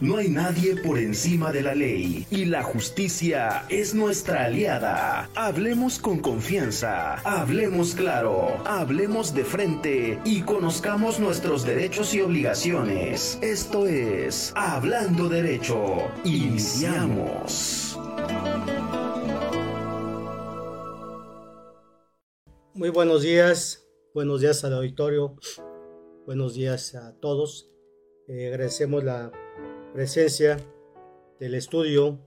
No hay nadie por encima de la ley y la justicia es nuestra aliada. Hablemos con confianza, hablemos claro, hablemos de frente y conozcamos nuestros derechos y obligaciones. Esto es Hablando Derecho. Iniciamos. Muy buenos días, buenos días al auditorio, buenos días a todos. Eh, agradecemos la presencia del estudio.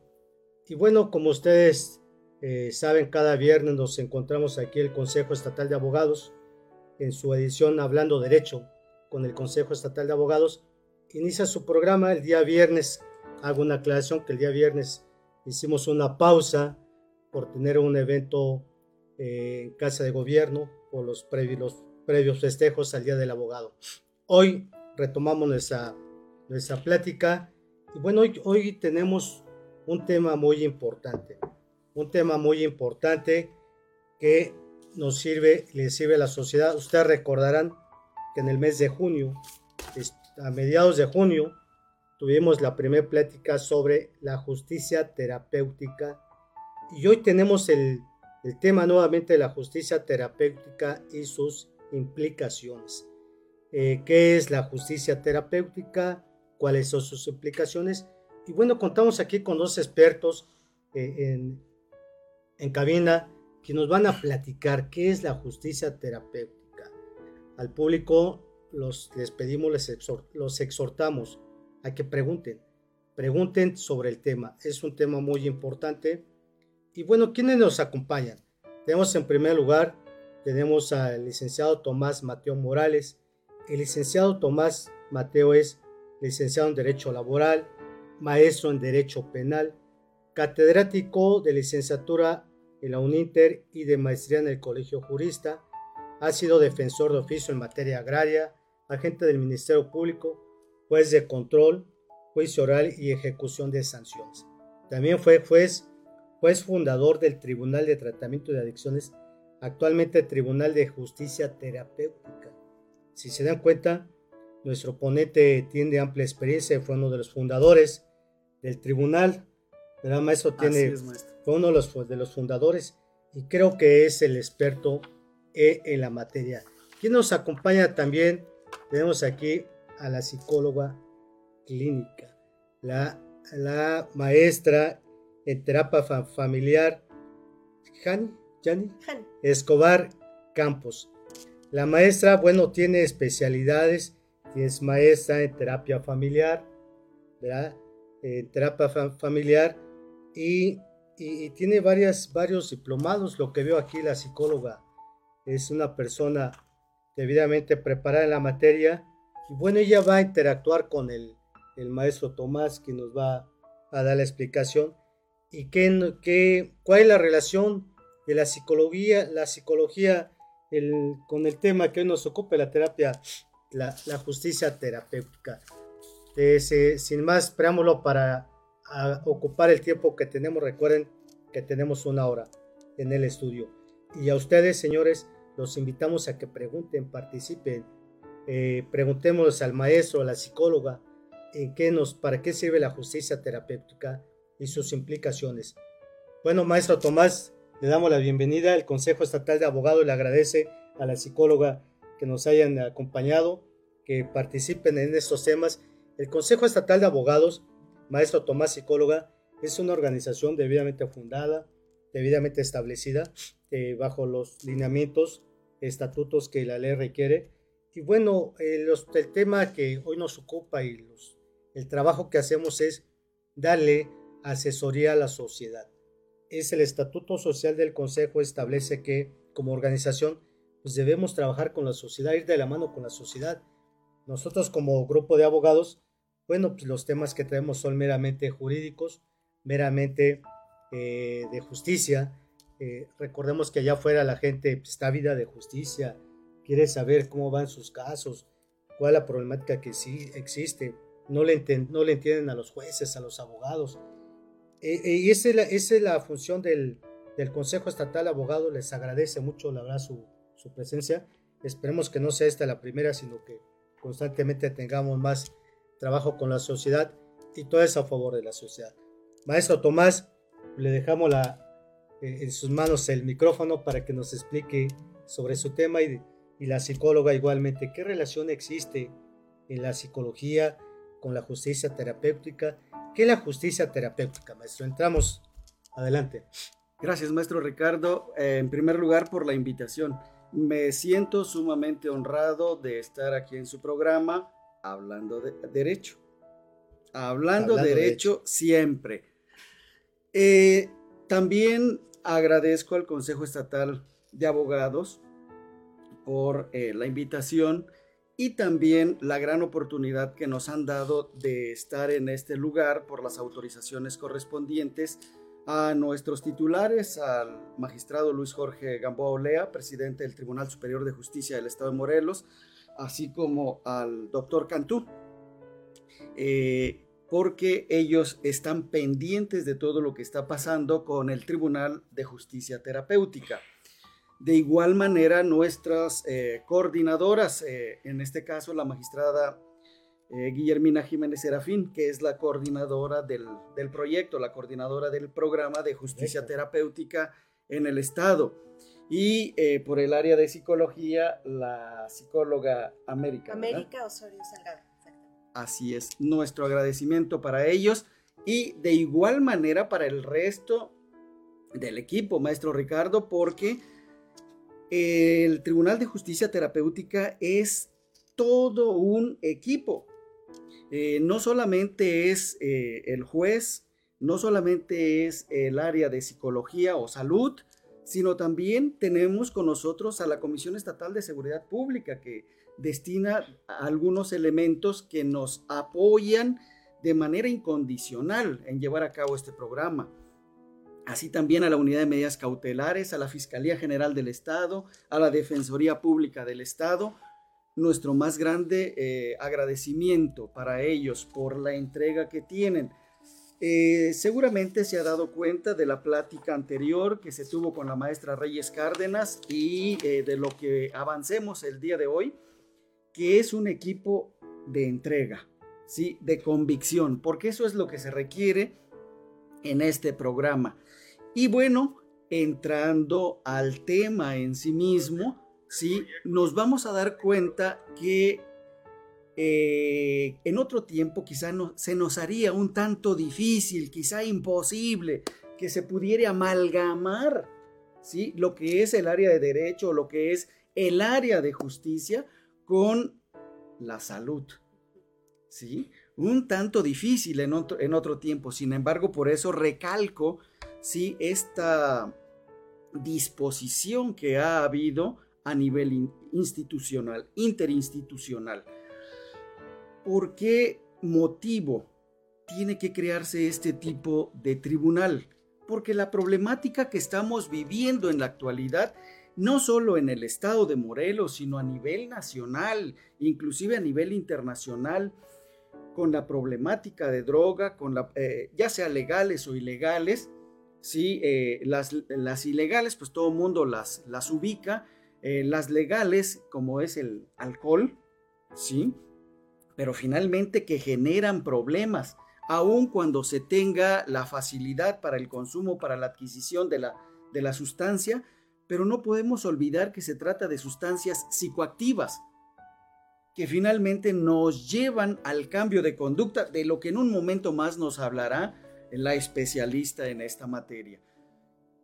Y bueno, como ustedes eh, saben, cada viernes nos encontramos aquí el Consejo Estatal de Abogados en su edición Hablando Derecho con el Consejo Estatal de Abogados. Inicia su programa el día viernes. Hago una aclaración que el día viernes hicimos una pausa por tener un evento eh, en casa de gobierno por los previos, los festejos al Día del Abogado. Hoy retomamos nuestra, nuestra plática y bueno, hoy, tenemos un tema muy importante, un tema muy importante que nos sirve, le sirve a la sociedad. Ustedes recordarán que en el mes de junio, a mediados de junio, tuvimos la primera plática sobre la justicia terapéutica y hoy tenemos el, el tema nuevamente de la justicia terapéutica y sus implicaciones. Eh, ¿Qué es la justicia terapéutica? Cuáles son sus implicaciones. Y bueno, contamos aquí con dos expertos eh, en, en cabina que nos van a platicar qué es la justicia terapéutica. Al público los, les pedimos, les los exhortamos a que pregunten, pregunten sobre el tema. Es un tema muy importante. Y bueno, ¿quiénes nos acompañan? Tenemos en primer lugar, tenemos al licenciado Tomás Mateo Morales. El licenciado Tomás Mateo es licenciado en Derecho Laboral, maestro en Derecho Penal, catedrático de licenciatura en la UNINTER y de maestría en el Colegio Jurista, ha sido defensor de oficio en materia agraria, agente del Ministerio Público, juez de control, juicio oral y ejecución de sanciones. También fue juez, juez fundador del Tribunal de Tratamiento de Adicciones, actualmente Tribunal de Justicia Terapéutica. Si se dan cuenta, nuestro ponente tiene amplia experiencia, fue uno de los fundadores del tribunal, ¿verdad, maestro? Tiene, Fue uno de los, de los fundadores y creo que es el experto e, en la materia. Quien nos acompaña también, tenemos aquí a la psicóloga clínica, la, la maestra en terapia familiar, Jani, Escobar Campos. La maestra, bueno, tiene especialidades es maestra en terapia familiar, ¿verdad? En terapia familiar y, tiene varias, varios diplomados. Lo que veo aquí, la psicóloga es una persona debidamente preparada en la materia y bueno, ella va a interactuar con el, el maestro Tomás que nos va a dar la explicación y qué, qué, cuál es la relación de la psicología, la psicología el, con el tema que hoy nos ocupa, la terapia la, justicia terapéutica. sin más preámbulo para ocupar el tiempo que tenemos, recuerden que tenemos una hora en el estudio. Y a ustedes, señores, los invitamos a que pregunten, participen, eh, preguntemos al maestro, a la psicóloga, en qué nos, para qué sirve la justicia terapéutica y sus implicaciones. Bueno, maestro Tomás, le damos la bienvenida. El Consejo Estatal de Abogados le agradece a la psicóloga que nos hayan acompañado, que participen en estos temas. El Consejo Estatal de Abogados, Maestro Tomás Psicóloga, es una organización debidamente fundada, debidamente establecida, eh, bajo los lineamientos, estatutos que la ley requiere. Y bueno, el tema que hoy nos ocupa y el trabajo que hacemos es darle asesoría a la sociedad. Es el estatuto social del Consejo establece que como organización pues debemos trabajar con la sociedad, ir de la mano con la sociedad. Nosotros como grupo de abogados, bueno, pues los temas que tenemos son meramente jurídicos, meramente eh, de justicia. Eh, recordemos que allá afuera la gente pues, está vida de justicia, quiere saber cómo van sus casos, cuál es la problemática que sí existe. No le, entienden a los jueces, a los abogados. Eh, y esa es, la, función del, Consejo Estatal de. Les agradece mucho, la verdad, su, su presencia. Esperemos que no sea esta la primera, sino que constantemente tengamos más trabajo con la sociedad. y todo es a favor de la sociedad. Maestro Tomás, le dejamos la, eh, en sus manos el micrófono para que nos explique sobre su tema y, y la psicóloga igualmente, ¿qué relación existe en la psicología con la justicia terapéutica? ¿Qué es la justicia terapéutica, maestro? Entramos, adelante. Gracias, maestro Ricardo. Eh, en primer lugar, por la invitación. Me siento sumamente honrado de estar aquí en su programa hablando de derecho. Hablando, de derecho, siempre. Eh, también agradezco al Consejo Estatal de Abogados por eh, la invitación y también la gran oportunidad que nos han dado de estar en este lugar por las autorizaciones correspondientes a nuestros titulares, al magistrado Luis Jorge Gamboa Olea, presidente del Tribunal Superior de Justicia del Estado de Morelos, así como al doctor Cantú, eh, porque ellos están pendientes de todo lo que está pasando con el Tribunal de Justicia Terapéutica. De igual manera, nuestras eh, coordinadoras, eh, en este caso la magistrada eh, Guillermina Jiménez Serafín, que es la coordinadora del, proyecto, la coordinadora del programa de justicia terapéutica en el Estado. Y por el área de psicología, la psicóloga América. América Osorio Salgado. Así es, nuestro agradecimiento para ellos y de igual manera para el resto del equipo, maestro Ricardo, porque el Tribunal de Justicia Terapéutica es todo un equipo. Eh, no solamente es eh, el juez, no solamente es el área de psicología o salud, sino también tenemos con nosotros a la Comisión Estatal de Seguridad Pública que destina algunos elementos que nos apoyan de manera incondicional en llevar a cabo este programa así también a la Unidad de Medidas Cautelares, a la Fiscalía General del Estado, a la Defensoría Pública del Estado. Nuestro más grande eh, agradecimiento para ellos por la entrega que tienen. Eh, seguramente se ha dado cuenta de la plática anterior que se tuvo con la maestra Reyes Cárdenas y eh, de lo que avancemos el día de hoy, que es un equipo de entrega, ¿sí? de convicción, porque eso es lo que se requiere en este programa. Y bueno, entrando al tema en sí mismo, ¿sí? nos vamos a dar cuenta que eh, en otro tiempo quizá no, se nos haría un tanto difícil, quizá imposible, que se pudiera amalgamar ¿sí? lo que es el área de derecho, lo que es el área de justicia con la salud. ¿sí? Un tanto difícil en otro, en otro tiempo, sin embargo, por eso recalco ¿sí? esta disposición que ha habido a nivel institucional, interinstitucional. ¿Por qué motivo tiene que crearse este tipo de tribunal? Porque la problemática que estamos viviendo en la actualidad, no solo en el estado de Morelos, sino a nivel nacional, inclusive a nivel internacional, con la problemática de droga, con la, eh, ya sea legales o ilegales, ¿sí? Eh, las, ilegales, pues todo el mundo las ubica. Eh, las legales, como es el alcohol, ¿sí? Pero finalmente que generan problemas, aun cuando se tenga la facilidad para el consumo, para la adquisición de la, de la sustancia, pero no podemos olvidar que se trata de sustancias psicoactivas que finalmente nos llevan al cambio de conducta, de lo que en un momento más nos hablará la especialista en esta materia.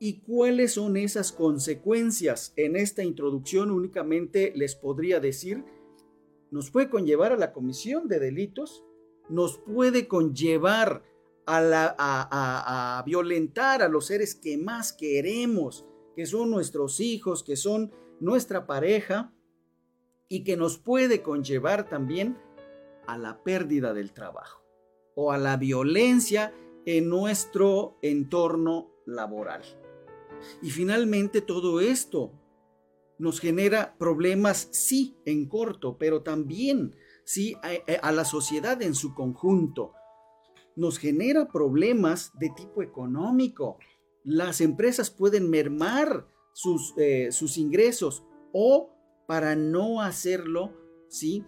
¿Y cuáles son esas consecuencias? En esta introducción únicamente les podría decir, nos puede conllevar a la comisión de delitos, nos puede conllevar a, violentar a los seres que más queremos, que son nuestros hijos, que son nuestra pareja, y que nos puede conllevar también a la pérdida del trabajo o a la violencia en nuestro entorno laboral. Y finalmente todo esto nos genera problemas, sí, en corto, pero también, sí, a, la sociedad en su conjunto. Nos genera problemas de tipo económico. Las empresas pueden mermar sus, eh, sus ingresos o para no hacerlo, ¿sí?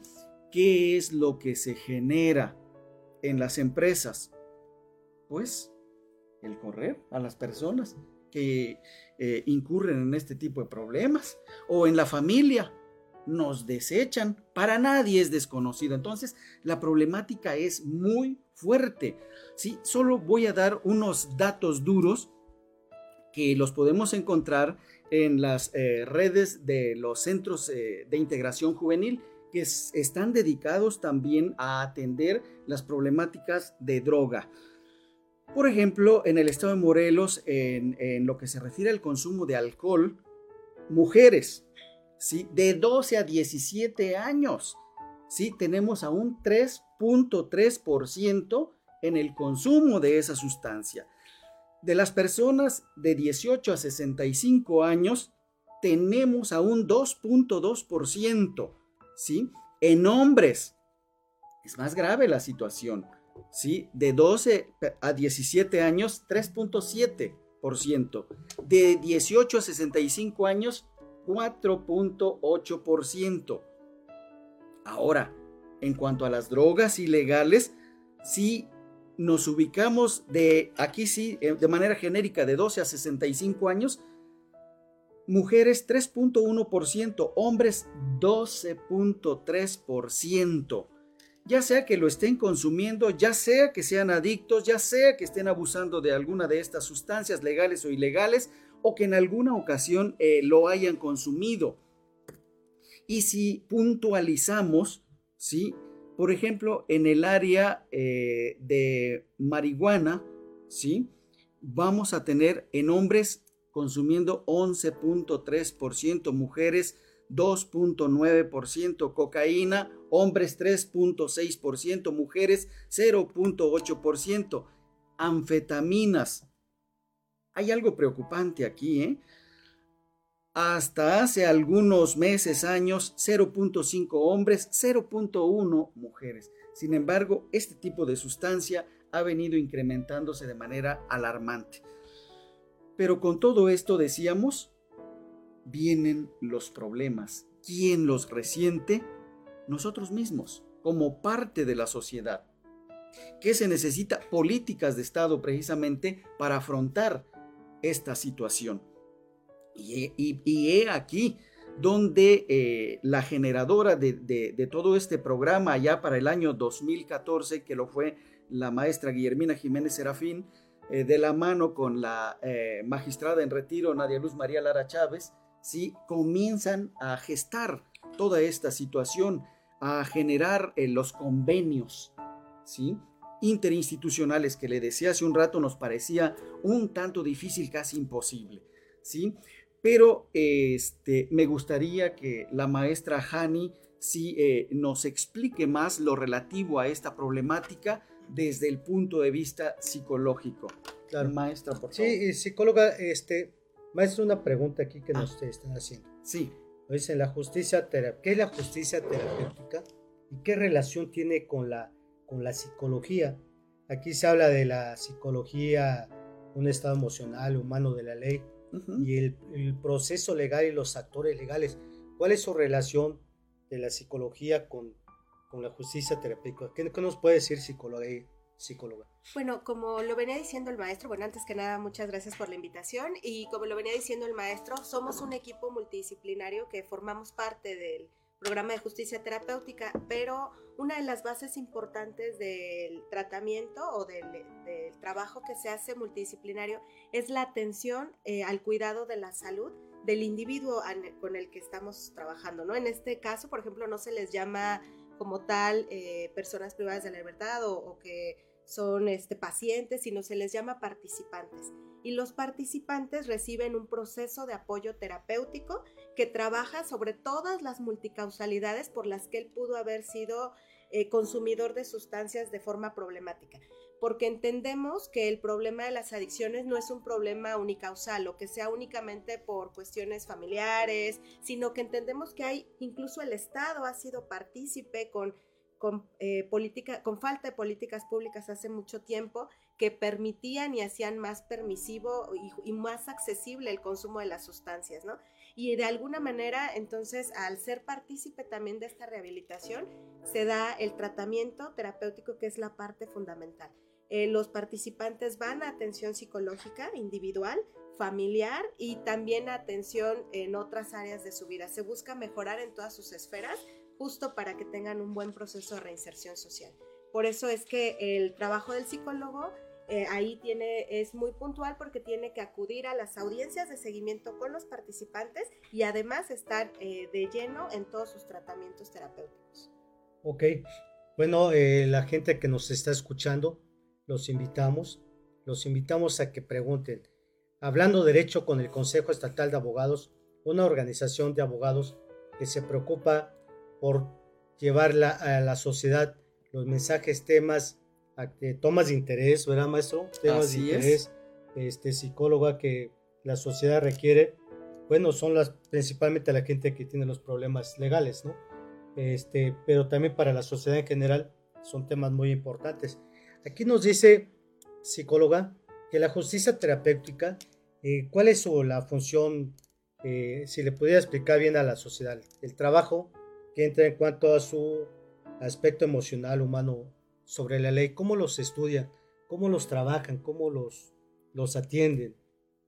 ¿Qué es lo que se genera? en las empresas? Pues el correr a las personas que eh, incurren en este tipo de problemas. O en la familia, nos desechan. Para nadie es desconocido. Entonces, la problemática es muy fuerte. ¿sí? Solo voy a dar unos datos duros que los podemos encontrar en las eh, redes de los centros eh, de integración juvenil que están dedicados también a atender las problemáticas de droga. Por ejemplo, en el estado de Morelos, en, lo que se refiere al consumo de alcohol, mujeres ¿sí? de 12 a 17 años, ¿sí? tenemos a un 3.3% en el consumo de esa sustancia. De las personas de 18 a 65 años, tenemos a un 2.2%, ¿sí? En hombres, es más grave la situación, ¿sí? De 12 a 17 años, 3.7%. De 18 a 65 años, 4.8%. Ahora, en cuanto a las drogas ilegales, si nos ubicamos de aquí sí, eh, de manera genérica, de 12 a 65 años, mujeres 3.1%, hombres 12.3%. Ya sea que lo estén consumiendo, ya sea que sean adictos, ya sea que estén abusando de alguna de estas sustancias legales o ilegales, o que en alguna ocasión eh, lo hayan consumido. Y si puntualizamos, ¿sí? por ejemplo, en el área eh, de marihuana, ¿sí? vamos a tener en hombres consumiendo 11.3%, mujeres 2.9%, cocaína, hombres 3.6%, mujeres 0.8%, anfetaminas hay algo preocupante aquí, ¿eh? Hasta hace algunos meses, años, 0.5 hombres, 0.1 mujeres. Sin embargo, este tipo de sustancia ha venido incrementándose de manera alarmante. Pero con todo esto decíamos, vienen los problemas. ¿Quién los resiente? Nosotros mismos, como parte de la sociedad. ¿Qué se necesita? Políticas de Estado precisamente para afrontar esta situación. Y, he aquí donde eh, la generadora de, todo este programa ya para el año 2014, que lo fue la maestra Guillermina Jiménez Serafín, eh, de la mano con la eh, magistrada en retiro Nadia Luz María Lara Chávez, ¿sí? comienzan a gestar toda esta situación, a generar los convenios, ¿sí? interinstitucionales que le decía hace un rato nos parecía un tanto difícil, casi imposible, ¿sí? Pero este, me gustaría que la maestra Hani sí eh, nos explique más lo relativo a esta problemática desde el punto de vista psicológico. Claro. Maestra, por favor. Sí, psicóloga, este, maestra, una pregunta aquí que nos ah. están haciendo. Sí. Dice, la justicia, ¿qué es la justicia terapéutica y qué relación tiene con la con la psicología. Aquí se habla de la psicología, un estado emocional, humano de la ley y el, proceso legal y los actores legales. ¿Cuál es su relación de la psicología con, con la justicia terapéutica? ¿Qué, nos puede decir psicóloga? Psicóloga? Bueno, como lo venía diciendo el maestro, bueno, antes que nada, muchas gracias por la invitación y como lo venía diciendo el maestro, somos un equipo multidisciplinario que formamos parte del programa de justicia terapéutica, pero una de las bases importantes del tratamiento o del, trabajo que se hace multidisciplinario es la atención eh, al cuidado de la salud del individuo con el que estamos trabajando, ¿no? En este caso, por ejemplo, no se les llama como tal eh, personas privadas de la libertad o, o que son este, pacientes, sino se les llama participantes. Y los participantes reciben un proceso de apoyo terapéutico que trabaja sobre todas las multicausalidades por las que él pudo haber sido eh, consumidor de sustancias de forma problemática. Porque entendemos que el problema de las adicciones no es un problema unicausal o que sea únicamente por cuestiones familiares, sino que entendemos que hay, incluso el Estado ha sido partícipe con con, eh, con falta de políticas públicas hace mucho tiempo que permitían y hacían más permisivo y, más accesible el consumo de las sustancias, ¿no? y de alguna manera entonces al ser partícipe también de esta rehabilitación se da el tratamiento terapéutico que es la parte fundamental. Eh, los participantes van a atención psicológica individual, familiar y también atención en otras áreas de su vida. Se busca mejorar en todas sus esferas justo para que tengan un buen proceso de reinserción social. Por eso es que el trabajo del psicólogo eh, ahí tiene, es muy puntual porque tiene que acudir a las audiencias de seguimiento con los participantes y además estar eh, de lleno en todos sus tratamientos terapéuticos. Ok, bueno, eh, la gente que nos está escuchando, los invitamos, los invitamos a que pregunten. Hablando derecho con el Consejo Estatal de Abogados, una organización de abogados que se preocupa por llevar a la sociedad los mensajes, temas, tomas de interés, ¿verdad, maestro? Temas de interés, este, psicóloga que la sociedad requiere. Bueno, son las principalmente la gente que tiene los problemas legales, ¿no? Este, pero también para la sociedad en general son temas muy importantes. Aquí nos dice psicóloga que la justicia terapéutica, eh, ¿cuál es su, la función, eh, si le pudiera explicar bien a la sociedad, el trabajo que entra en cuanto a su aspecto emocional humano sobre la ley, cómo los estudian, cómo los trabajan, cómo los, los atienden.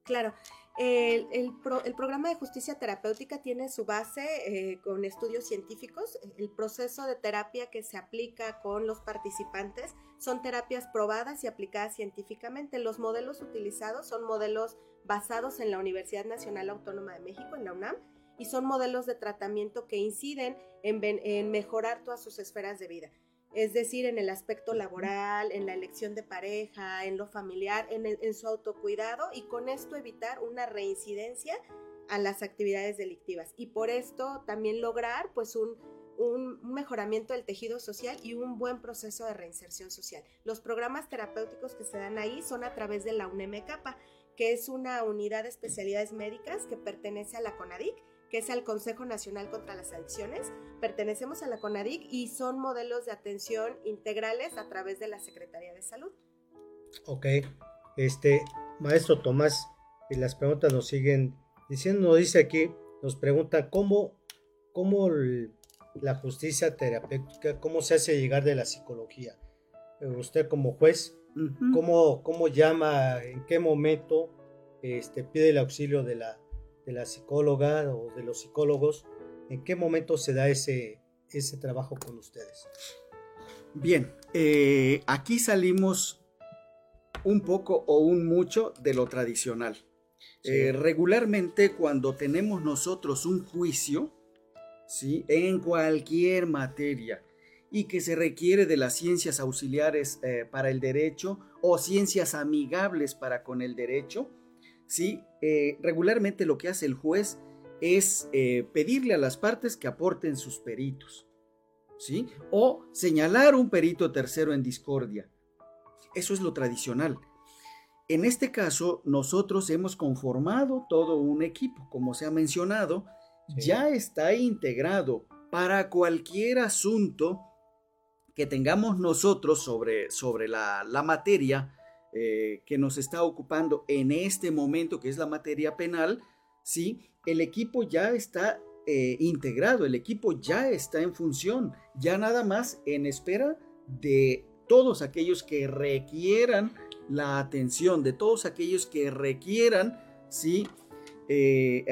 Claro, el, programa de justicia terapéutica tiene su base eh, con estudios científicos. El proceso de terapia que se aplica con los participantes son terapias probadas y aplicadas científicamente. Los modelos utilizados son modelos basados en la Universidad Nacional Autónoma de México, en la UNAM, y son modelos de tratamiento que inciden en, mejorar todas sus esferas de vida. Es decir, en el aspecto laboral, en la elección de pareja, en lo familiar, en, su autocuidado y con esto evitar una reincidencia a las actividades delictivas. Y por esto también lograr pues un, un, mejoramiento del tejido social y un buen proceso de reinserción social. Los programas terapéuticos que se dan ahí son a través de la UNEMECAPA, que es una unidad de especialidades médicas que pertenece a la CONADIC que es el Consejo Nacional contra las Adicciones. Pertenecemos a la CONADIC y son modelos de atención integrales a través de la Secretaría de Salud. Ok, este, maestro Tomás, y las preguntas nos siguen diciendo, nos dice aquí, nos pregunta cómo, cómo la justicia terapéutica, cómo se hace llegar de la psicología. Eh, usted como juez, ¿cómo, ¿cómo, llama, en qué momento este, pide el auxilio de la de la psicóloga o de los psicólogos, ¿en qué momento se da ese, ese trabajo con ustedes? Bien, eh, aquí salimos un poco o un mucho de lo tradicional. Eh, regularmente cuando tenemos nosotros un juicio, ¿sí? en cualquier materia, y que se requiere de las ciencias auxiliares eh, para el derecho o ciencias amigables para con el derecho, ¿sí? Eh, regularmente lo que hace el juez es eh, pedirle a las partes que aporten sus peritos, ¿sí? O señalar un perito tercero en discordia. Eso es lo tradicional. En este caso, nosotros hemos conformado todo un equipo, como se ha mencionado, ya está integrado para cualquier asunto que tengamos nosotros sobre, sobre la, la materia, eh, que nos está ocupando en este momento, que es la materia penal, ¿sí? el equipo ya está eh, integrado, el equipo ya está en función, ya nada más en espera de todos aquellos que requieran la atención, de todos aquellos que requieran ¿sí? Eh,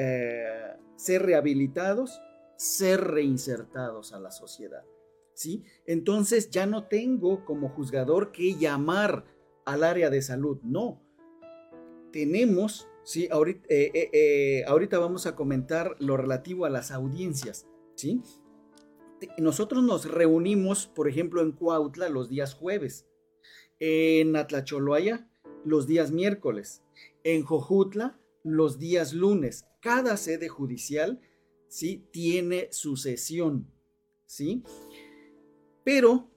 ser rehabilitados, ser reinsertados a la sociedad. ¿sí? Entonces ya no tengo como juzgador que llamar al área de salud. No. Tenemos, sí, ahorita, eh, eh, eh, ahorita vamos a comentar lo relativo a las audiencias, ¿sí? Nosotros nos reunimos, por ejemplo, en Cuautla los días jueves, en Atlacholoaya los días miércoles, en Jojutla los días lunes. Cada sede judicial, ¿sí? Tiene su sesión, ¿sí? Pero,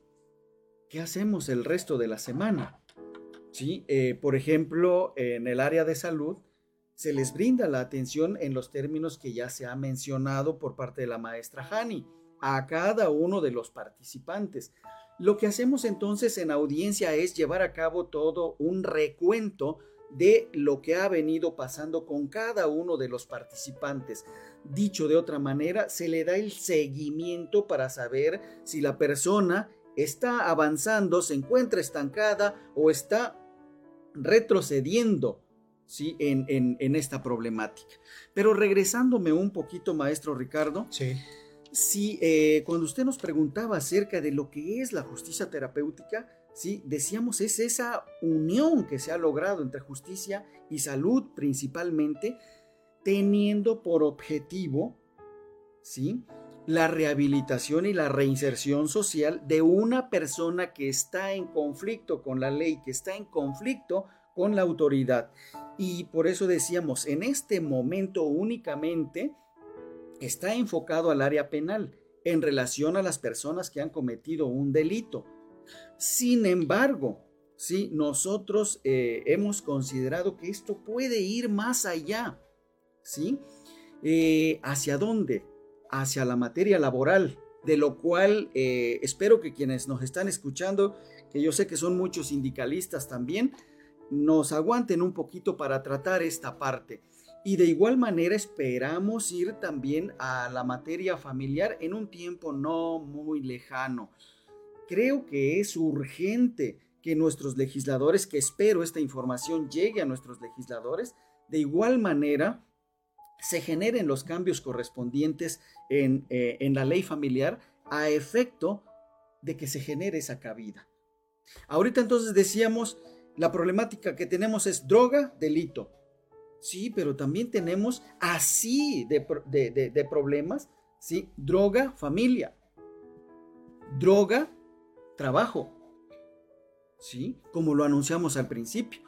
¿qué hacemos el resto de la semana? ¿Sí? Eh, por ejemplo, en el área de salud, se les brinda la atención en los términos que ya se ha mencionado por parte de la maestra Hani a cada uno de los participantes. Lo que hacemos entonces en audiencia es llevar a cabo todo un recuento de lo que ha venido pasando con cada uno de los participantes. Dicho de otra manera, se le da el seguimiento para saber si la persona está avanzando, se encuentra estancada o está retrocediendo ¿sí? en, en, esta problemática. Pero regresándome un poquito, maestro Ricardo, sí. si eh, cuando usted nos preguntaba acerca de lo que es la justicia terapéutica, ¿sí? decíamos es esa unión que se ha logrado entre justicia y salud principalmente, teniendo por objetivo ¿sí? La rehabilitación y la reinserción social de una persona que está en conflicto con la ley, que está en conflicto con la autoridad. Y por eso decíamos, en este momento únicamente está enfocado al área penal en relación a las personas que han cometido un delito. Sin embargo, sí, nosotros eh, hemos considerado que esto puede ir más allá, ¿sí? Eh, ¿Hacia dónde? Hacia la materia laboral, de lo cual eh, espero que quienes nos están escuchando, que yo sé que son muchos sindicalistas también, nos aguanten un poquito para tratar esta parte. Y de igual manera esperamos ir también a la materia familiar en un tiempo no muy lejano. Creo que es urgente que nuestros legisladores, que espero esta información llegue a nuestros legisladores, de igual manera se generen los cambios correspondientes en, eh, en la ley familiar a efecto de que se genere esa cabida. Ahorita entonces decíamos, la problemática que tenemos es droga, delito. Sí, pero también tenemos así de, de problemas, ¿sí? Droga, familia. Droga, trabajo. ¿Sí? Como lo anunciamos al principio.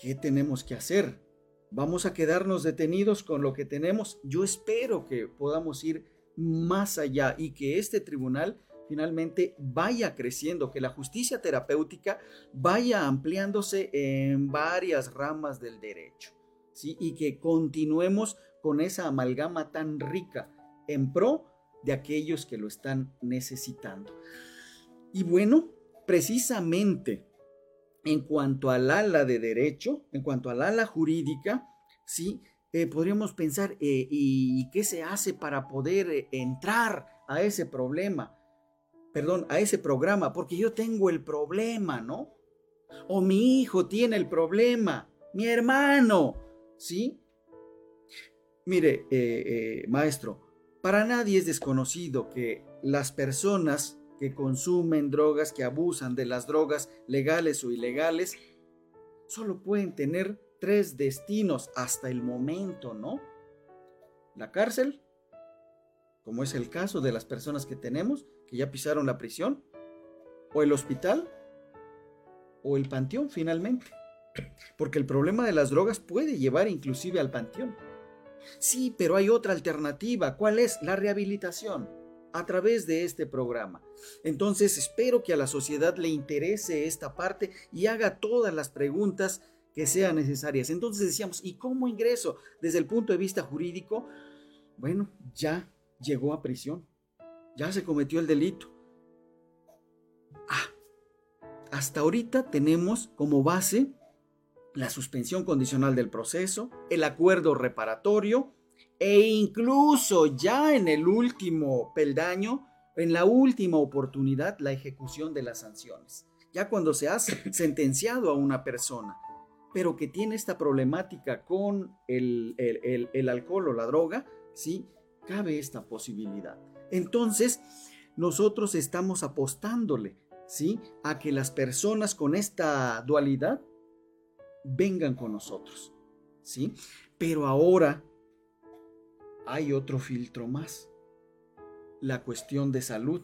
¿Qué tenemos que hacer? ¿Vamos a quedarnos detenidos con lo que tenemos? Yo espero que podamos ir más allá y que este tribunal finalmente vaya creciendo, que la justicia terapéutica vaya ampliándose en varias ramas del derecho, ¿sí? Y que continuemos con esa amalgama tan rica en pro de aquellos que lo están necesitando. Y bueno, precisamente en cuanto al ala de derecho, en cuanto al ala jurídica, ¿sí? Eh, podríamos pensar, eh, ¿y qué se hace para poder eh, entrar a ese problema? Perdón, a ese programa, porque yo tengo el problema, ¿no? O mi hijo tiene el problema, mi hermano, ¿sí? Mire, maestro, para nadie es desconocido que las personas que consumen drogas, que abusan de las drogas legales o ilegales, solo pueden tener tres destinos hasta el momento, ¿no? La cárcel, como es el caso de las personas que tenemos, que ya pisaron la prisión, o el hospital, o el panteón finalmente. Porque el problema de las drogas puede llevar inclusive al panteón. Sí, pero hay otra alternativa. ¿Cuál es? La rehabilitación a través de este programa. Entonces espero que a la sociedad le interese esta parte y haga todas las preguntas que sean necesarias. Entonces decíamos, ¿y cómo ingreso? Desde el punto de vista jurídico, bueno, ya llegó a prisión, ya se cometió el delito. Ah, hasta ahorita tenemos como base la suspensión condicional del proceso, el acuerdo reparatorio, e incluso ya en el último peldaño, en la última oportunidad, la ejecución de las sanciones. Ya cuando se ha sentenciado a una persona, pero que tiene esta problemática con el, el, alcohol o la droga, ¿sí? Cabe esta posibilidad. Entonces, nosotros estamos apostándole, ¿sí? A que las personas con esta dualidad vengan con nosotros, ¿sí? Pero ahora hay otro filtro más, la cuestión de salud.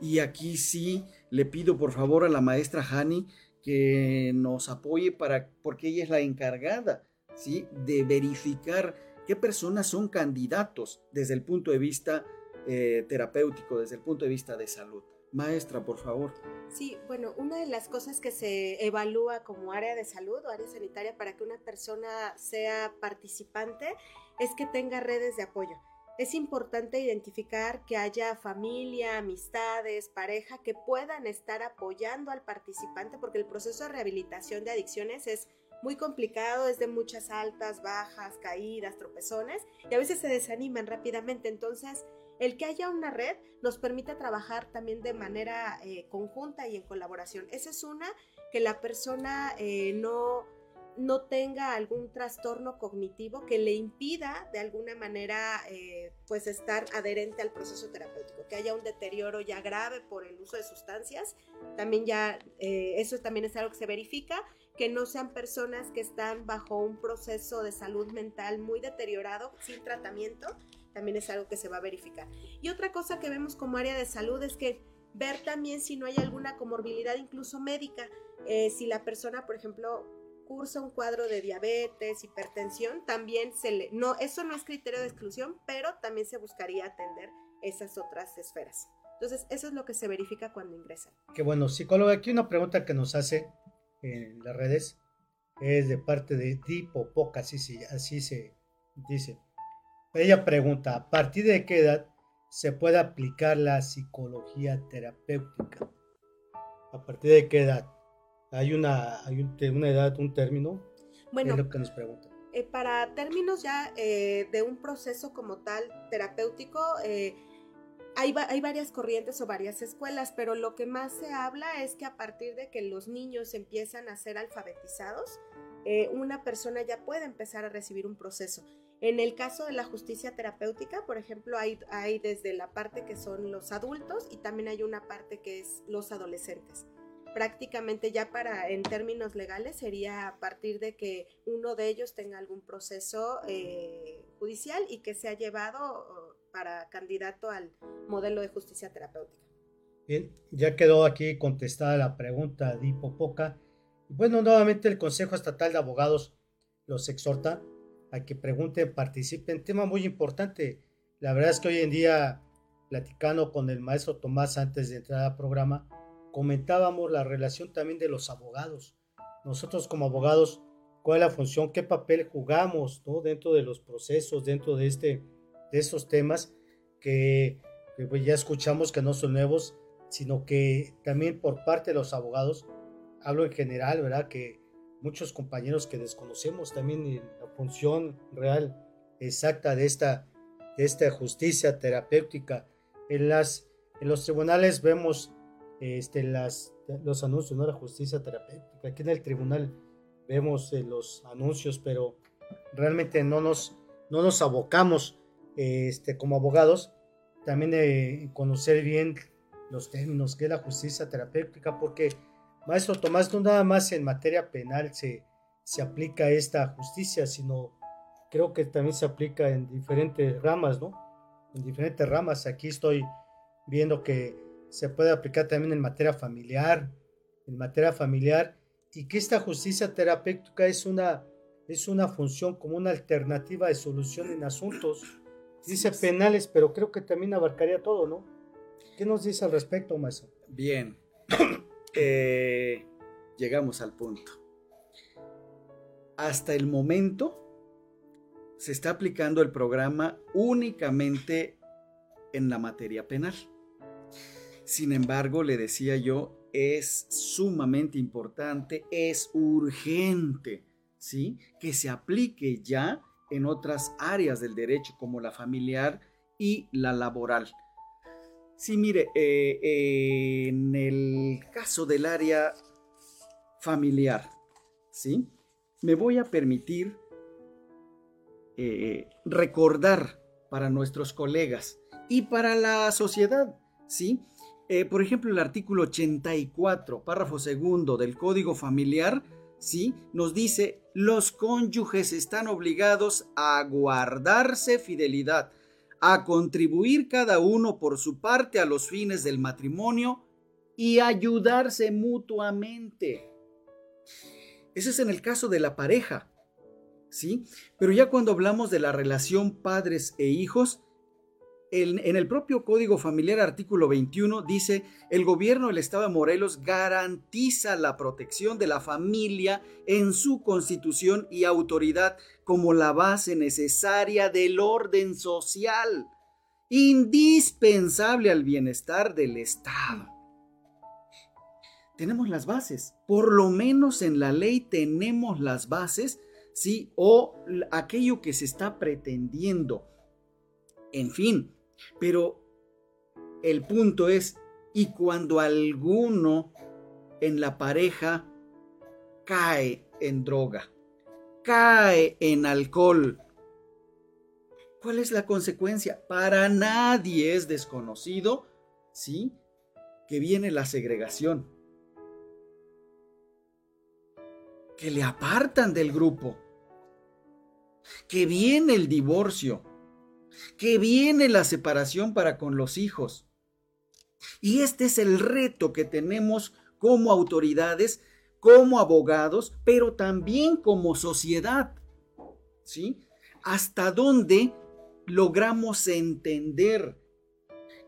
Y aquí sí le pido por favor a la maestra Hani que nos apoye para, porque ella es la encargada, ¿sí? De verificar qué personas son candidatos desde el punto de vista eh, terapéutico, desde el punto de vista de salud. Maestra, por favor. Sí, bueno, una de las cosas que se evalúa como área de salud o área sanitaria para que una persona sea participante es que tenga redes de apoyo. Es importante identificar que haya familia, amistades, pareja que puedan estar apoyando al participante porque el proceso de rehabilitación de adicciones es muy complicado, es de muchas altas, bajas, caídas, tropezones y a veces se desaniman rápidamente. Entonces, el que haya una red nos permite trabajar también de manera eh, conjunta y en colaboración. Esa es una, que la persona eh, no no tenga algún trastorno cognitivo que le impida de alguna manera eh, pues estar adherente al proceso terapéutico, que haya un deterioro ya grave por el uso de sustancias, también ya eh, eso también es algo que se verifica, que no sean personas que están bajo un proceso de salud mental muy deteriorado sin tratamiento, también es algo que se va a verificar. Y otra cosa que vemos como área de salud es que ver también si no hay alguna comorbilidad incluso médica, eh, si la persona, por ejemplo, cursa un cuadro de diabetes, hipertensión, también se le, no, eso no es criterio de exclusión, pero también se buscaría atender esas otras esferas. Entonces, eso es lo que se verifica cuando ingresan. Qué bueno, psicóloga, aquí una pregunta que nos hace en las redes es de parte de Tipo Poca, así, así se dice. Ella pregunta, ¿a partir de qué edad se puede aplicar la psicología terapéutica? ¿A partir de qué edad? ¿Hay una, hay una edad, un término? Bueno, es lo que nos pregunta. Eh, para términos ya eh, de un proceso como tal terapéutico, eh, hay, hay, varias corrientes o varias escuelas, pero lo que más se habla es que a partir de que los niños empiezan a ser alfabetizados, una persona ya puede empezar a recibir un proceso. En el caso de la justicia terapéutica, por ejemplo, hay, hay desde la parte que son los adultos y también hay una parte que es los adolescentes prácticamente ya para, en términos legales, sería a partir de que uno de ellos tenga algún proceso eh, judicial y que sea llevado para candidato al modelo de justicia terapéutica. Bien, ya quedó aquí contestada la pregunta de Hipopoca. Bueno, nuevamente el Consejo Estatal de Abogados los exhorta a que pregunten, participen. Tema muy importante. La verdad es que hoy en día, platicando con el maestro Tomás antes de entrar al programa, comentábamos la relación también de los abogados. Nosotros como abogados, ¿cuál es la función? ¿Qué papel jugamos ¿no? dentro de los procesos, dentro de, este, de estos temas que, pues ya escuchamos que no son nuevos, sino que también por parte de los abogados, hablo en general, ¿verdad? Que muchos compañeros que desconocemos también la función real exacta de esta, de esta justicia terapéutica. En, las, en los tribunales vemos este, las, los anuncios, ¿no? La justicia terapéutica. Aquí en el tribunal vemos eh, los anuncios, pero realmente no nos, no nos abocamos este, como abogados también de conocer bien los términos que es la justicia terapéutica, porque, maestro Tomás, no nada más en materia penal se, se aplica esta justicia, sino creo que también se aplica en diferentes ramas, ¿no? En diferentes ramas. Aquí estoy viendo que se puede aplicar también en materia familiar, en materia familiar, y que esta justicia terapéutica es una, es una función como una alternativa de solución en asuntos, dice penales, pero creo que también abarcaría todo, ¿no? ¿Qué nos dice al respecto, maestro? Bien, eh, llegamos al punto. Hasta el momento se está aplicando el programa únicamente en la materia penal. Sin embargo, le decía yo, es sumamente importante, es urgente, ¿sí? Que se aplique ya en otras áreas del derecho, como la familiar y la laboral. Sí, mire, eh, en el caso del área familiar, ¿sí? Me voy a permitir eh, recordar para nuestros colegas y para la sociedad, ¿sí? Eh, por ejemplo, el artículo 84, párrafo segundo del Código Familiar, ¿sí? Nos dice, los cónyuges están obligados a guardarse fidelidad, a contribuir cada uno por su parte a los fines del matrimonio y ayudarse mutuamente. Eso es en el caso de la pareja, ¿sí? Pero ya cuando hablamos de la relación padres e hijos, en, el propio Código Familiar, artículo 21, dice, el gobierno del Estado de Morelos garantiza la protección de la familia en su constitución y autoridad como la base necesaria del orden social, indispensable al bienestar del Estado. tenemos las bases. Por lo menos en la ley tenemos las bases, ¿sí? O aquello que se está pretendiendo. En fin, pero el punto es, y cuando alguno en la pareja cae en droga, cae en alcohol, ¿cuál es la consecuencia? Para nadie es desconocido, ¿sí? Que viene la segregación que le apartan del grupo, que viene el divorcio, que viene la separación para con los hijos. Y este es el reto que tenemos como autoridades, como abogados, pero también como sociedad. ¿Sí? ¿Hasta dónde logramos entender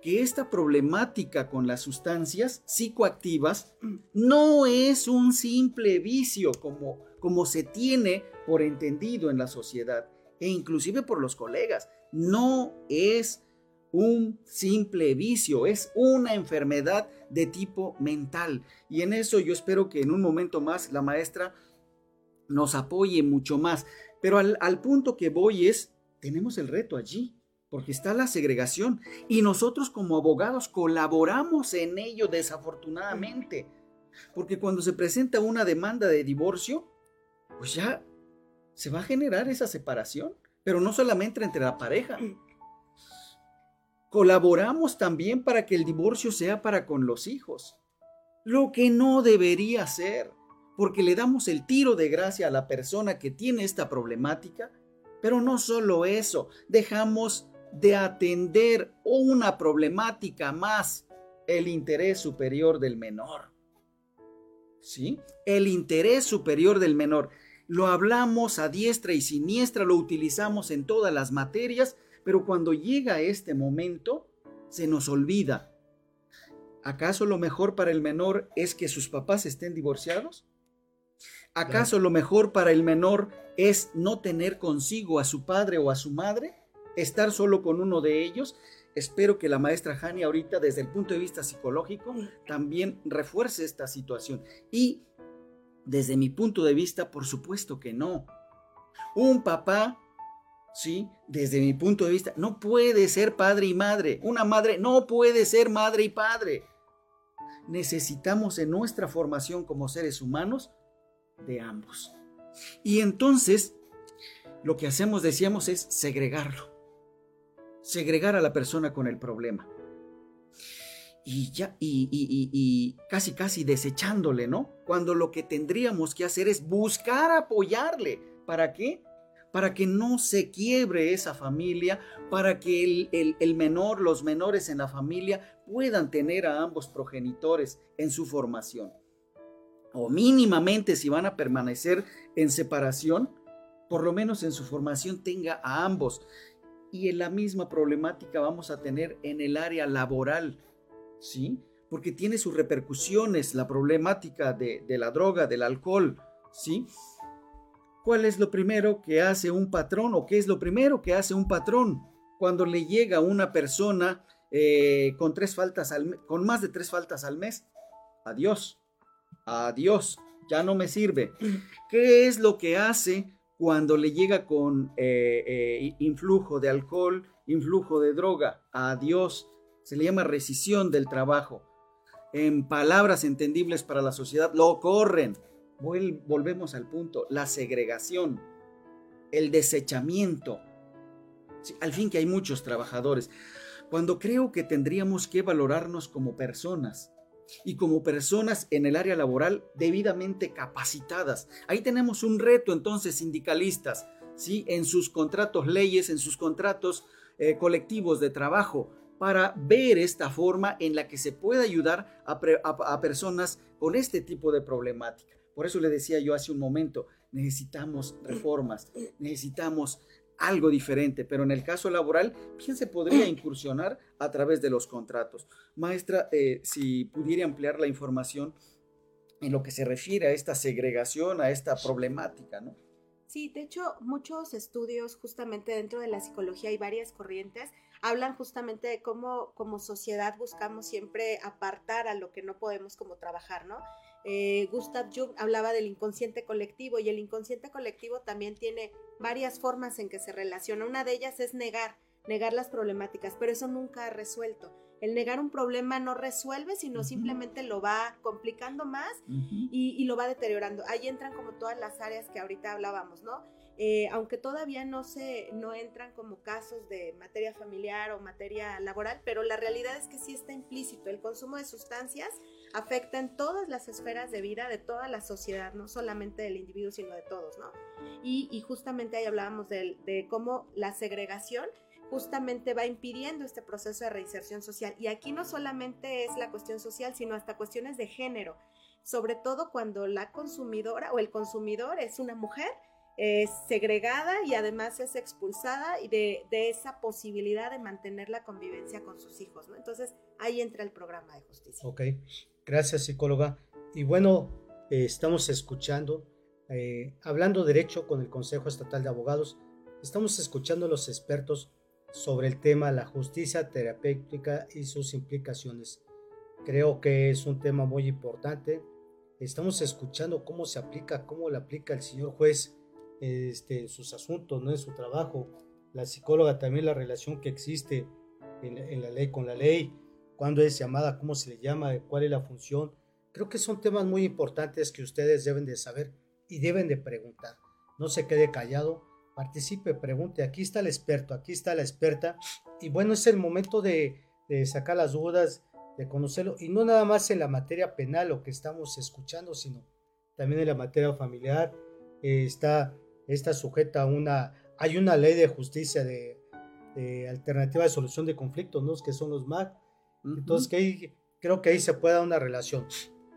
que esta problemática con las sustancias psicoactivas no es un simple vicio como, como se tiene por entendido en la sociedad e inclusive por los colegas. No es un simple vicio, es una enfermedad de tipo mental. Y en eso yo espero que en un momento más la maestra nos apoye mucho más. Pero al, punto que voy es, tenemos el reto allí porque está la segregación y nosotros como abogados colaboramos en ello desafortunadamente, porque cuando se presenta una demanda de divorcio, pues ya se va a generar esa separación, pero no solamente entre la pareja. Colaboramos también para que el divorcio sea para con los hijos, lo que no debería ser, porque le damos el tiro de gracia a la persona que tiene esta problemática, pero no solo eso, dejamos de atender una problemática más, el interés superior del menor. ¿Sí? El interés superior del menor. Lo hablamos a diestra y siniestra, lo utilizamos en todas las materias, pero cuando llega este momento, se nos olvida. ¿Acaso lo mejor para el menor es que sus papás estén divorciados? ¿Acaso lo mejor para el menor es no tener consigo a su padre o a su madre? estar solo con uno de ellos. Espero que la maestra Hani ahorita desde el punto de vista psicológico también refuerce esta situación. Y desde mi punto de vista, por supuesto que no. Un papá, sí, desde mi punto de vista, no puede ser padre y madre. Una madre no puede ser madre y padre. Necesitamos en nuestra formación como seres humanos de ambos. Y entonces, lo que hacemos, decíamos, es segregarlo segregar a la persona con el problema. Y ya, y, y, casi, casi desechándole, ¿no? Cuando lo que tendríamos que hacer es buscar apoyarle. ¿Para qué? Para que no se quiebre esa familia, para que el, el, el menor, los menores en la familia puedan tener a ambos progenitores en su formación. O mínimamente si van a permanecer en separación, por lo menos en su formación tenga a ambos y en la misma problemática vamos a tener en el área laboral, ¿sí? Porque tiene sus repercusiones la problemática de, la droga, del alcohol, ¿sí? ¿Cuál es lo primero que hace un patrón o qué es lo primero que hace un patrón cuando le llega una persona eh, con tres faltas al, con más de tres faltas al mes? Adiós, adiós, ya no me sirve. ¿Qué es lo que hace cuando le llega con eh, eh, influjo de alcohol, influjo de droga, a Dios, se le llama rescisión del trabajo. En palabras entendibles para la sociedad, lo corren. volvemos al punto, la segregación, el desechamiento. al fin que hay muchos trabajadores. Cuando creo que tendríamos que valorarnos como personas, y como personas en el área laboral debidamente capacitadas. Ahí tenemos un reto entonces sindicalistas, ¿sí? en sus contratos leyes, en sus contratos eh, colectivos de trabajo, para ver esta forma en la que se puede ayudar a, a personas con este tipo de problemática. Por eso le decía yo hace un momento, necesitamos reformas, necesitamos algo diferente, pero en el caso laboral, ¿quién se podría incursionar a través de los contratos? Maestra, eh, si pudiera ampliar la información en lo que se refiere a esta segregación, a esta problemática, ¿no? Sí, de hecho, muchos estudios justamente dentro de la psicología hay varias corrientes. Hablan justamente de cómo como sociedad buscamos siempre apartar a lo que no podemos como trabajar, ¿no? Eh, Gustav Jung hablaba del inconsciente colectivo y el inconsciente colectivo también tiene varias formas en que se relaciona. Una de ellas es negar, negar las problemáticas, pero eso nunca ha resuelto. El negar un problema no resuelve, sino simplemente lo va complicando más y, y, lo va deteriorando. Ahí entran como todas las áreas que ahorita hablábamos, ¿no? Eh, aunque todavía no se no entran como casos de materia familiar o materia laboral, pero la realidad es que sí está implícito. El consumo de sustancias afecta en todas las esferas de vida de toda la sociedad, no solamente del individuo, sino de todos, ¿no? Y, justamente ahí hablábamos de, de cómo la segregación justamente va impidiendo este proceso de reinserción social. Y aquí no solamente es la cuestión social, sino hasta cuestiones de género, sobre todo cuando la consumidora o el consumidor es una mujer es segregada y además es expulsada de, de, esa posibilidad de mantener la convivencia con sus hijos, ¿no? Entonces ahí entra el programa de justicia. Ok, gracias psicóloga. Y bueno, eh, estamos escuchando, eh, hablando derecho con el Consejo Estatal de Abogados, estamos escuchando a los expertos sobre el tema la justicia terapéutica y sus implicaciones. Creo que es un tema muy importante. Estamos escuchando cómo se aplica, cómo lo aplica el señor juez este, en sus asuntos, ¿no? en su trabajo. La psicóloga también la relación que existe en, la ley con la ley, cuándo es llamada, cómo se le llama, cuál es la función. Creo que son temas muy importantes que ustedes deben de saber y deben de preguntar. No se quede callado, participe, pregunte. Aquí está el experto, aquí está la experta. Y bueno, es el momento de, de sacar las dudas, de conocerlo. Y no nada más en la materia penal, lo que estamos escuchando, sino también en la materia familiar. Eh, está está sujeta a una, hay una ley de justicia de, alternativa de solución de conflictos, ¿no? Que son los MAC. Entonces, que creo que ahí se puede dar una relación.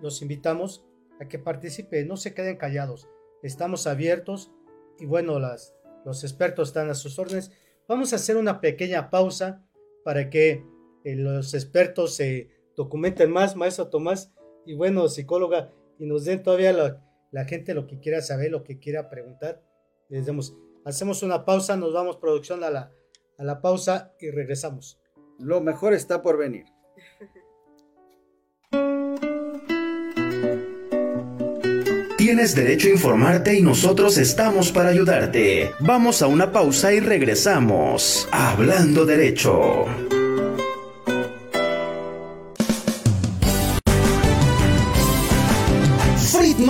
Los invitamos a que participen, no se queden callados. Estamos abiertos y bueno, las, los expertos están a sus órdenes. Vamos a hacer una pequeña pausa para que eh, los expertos se documenten más, maestro Tomás, y bueno, psicóloga, y nos den todavía la, la gente lo que quiera saber, lo que quiera preguntar hacemos una pausa, nos vamos producción a la, a la pausa y regresamos. Lo mejor está por venir. Tienes derecho a informarte y nosotros estamos para ayudarte. Vamos a una pausa y regresamos. Hablando derecho.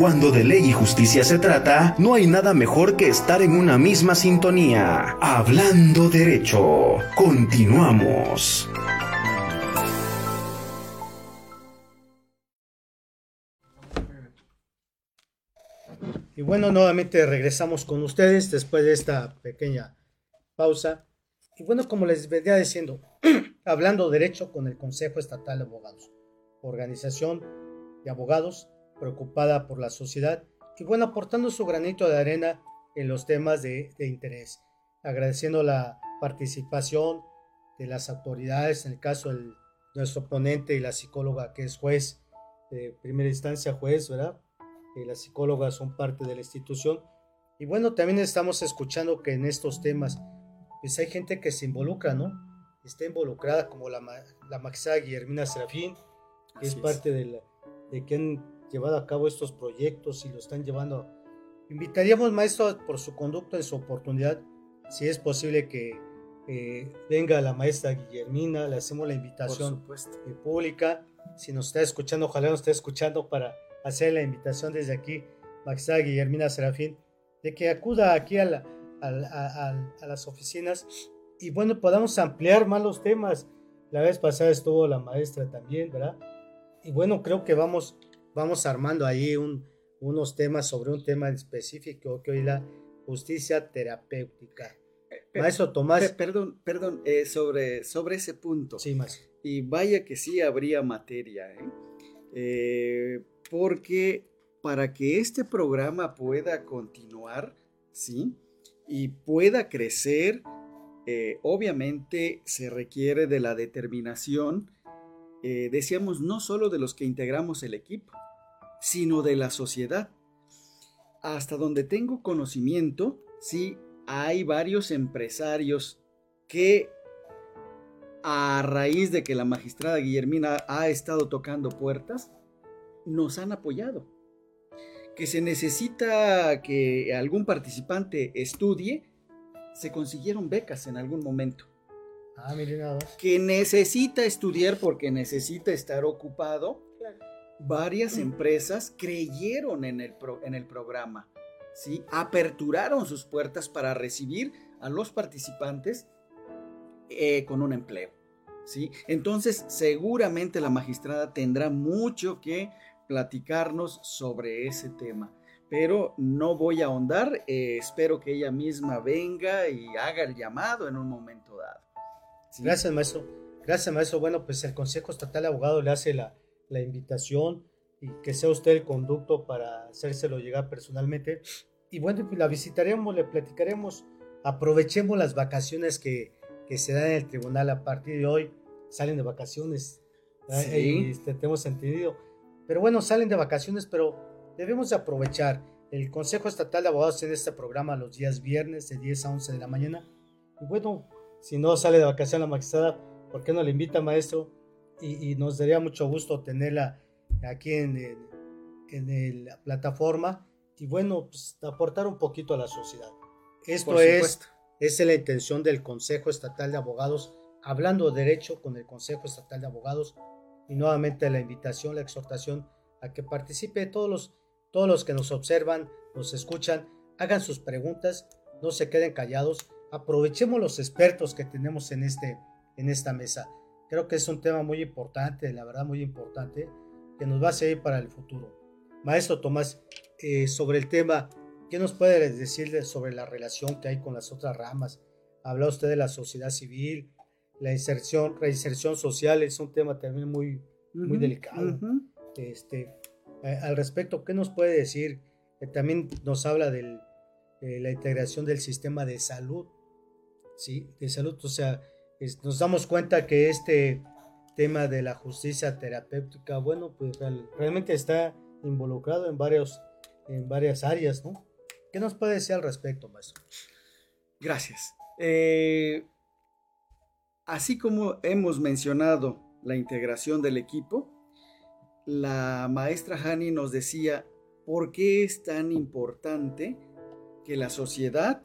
Cuando de ley y justicia se trata, no hay nada mejor que estar en una misma sintonía. Hablando derecho. Continuamos. Y bueno, nuevamente regresamos con ustedes después de esta pequeña pausa. Y bueno, como les venía diciendo, hablando derecho con el Consejo Estatal de Abogados, organización de abogados preocupada por la sociedad y bueno, aportando su granito de arena en los temas de, interés, agradeciendo la participación de las autoridades, en el caso de nuestro ponente y la psicóloga que es juez, de primera instancia juez, ¿verdad? Y las psicólogas son parte de la institución. Y bueno, también estamos escuchando que en estos temas, pues hay gente que se involucra, ¿no? Está involucrada como la, la magistrada Guillermina Serafín, que es parte de, la, de quien llevado a cabo estos proyectos y lo están llevando. Invitaríamos, maestro, por su conducto en su oportunidad, si es posible que eh, venga la maestra Guillermina, le hacemos la invitación eh, pública. Si nos está escuchando, ojalá nos esté escuchando para hacer la invitación desde aquí, maestra Guillermina Serafín, de que acuda aquí a, la, a, las oficinas y bueno, podamos ampliar más los temas. La vez pasada estuvo la maestra también, ¿verdad? Y bueno, creo que vamos vamos armando ahí unos temas sobre un tema específico que hoy la justicia terapéutica. Eh, Maestro Tomás. perdón, perdón, eh, sobre, sobre ese punto. Sí, más. Y vaya que sí habría materia, ¿eh? porque para que este programa pueda continuar, ¿sí? Y pueda crecer, obviamente se requiere de la determinación, decíamos, no solo de los que integramos el equipo, sino de la sociedad. Hasta donde tengo conocimiento, sí, hay varios empresarios que a raíz de que la magistrada Guillermina ha estado tocando puertas, nos han apoyado. Que se necesita que algún participante estudie, se consiguieron becas en algún momento. Ah, nada. Que necesita estudiar porque necesita estar ocupado, varias empresas creyeron en el, en el programa, ¿sí? aperturaron sus puertas para recibir a los participantes eh, con un empleo. ¿sí? Entonces, seguramente la magistrada tendrá mucho que platicarnos sobre ese tema. Pero no voy a ahondar, eh, espero que ella misma venga y haga el llamado en un momento dado. Gracias, maestro. Gracias, maestro. Bueno, pues el Consejo Estatal de Abogados le hace la, la invitación y que sea usted el conducto para hacérselo llegar personalmente. Y bueno, pues la visitaremos, le platicaremos, aprovechemos las vacaciones que, que se dan en el tribunal a partir de hoy. Salen de vacaciones, sí. este, tenemos entendido. Pero bueno, salen de vacaciones, pero debemos de aprovechar. El Consejo Estatal de Abogados en este programa los días viernes de 10 a 11 de la mañana. Y bueno, si no sale de vacaciones la magistrada, ¿por qué no le invita, maestro? y, nos daría mucho gusto tenerla aquí en, en la plataforma. Y bueno, pues, aportar un poquito a la sociedad. Esto es, es la intención del Consejo Estatal de Abogados, hablando de derecho con el Consejo Estatal de Abogados. Y nuevamente la invitación, la exhortación a que participe. Todos los, todos los que nos observan, nos escuchan, hagan sus preguntas, no se queden callados, aprovechemos los expertos que tenemos en, este, en esta mesa. Creo que es un tema muy importante, la verdad muy importante, que nos va a servir para el futuro. Maestro Tomás, eh, sobre el tema, ¿qué nos puede decir sobre la relación que hay con las otras ramas? Habla usted de la sociedad civil, la inserción, reinserción social es un tema también muy, muy delicado. este, eh, al respecto, ¿qué nos puede decir? Eh, también nos habla de la integración del sistema de salud, ¿sí? De salud, o sea, nos damos cuenta que este tema de la justicia terapéutica, bueno, pues realmente está involucrado en, varios, en varias áreas, ¿no? ¿Qué nos puede decir al respecto, maestro? Gracias. Eh, así como hemos mencionado la integración del equipo, la maestra Hani nos decía por qué es tan importante que la sociedad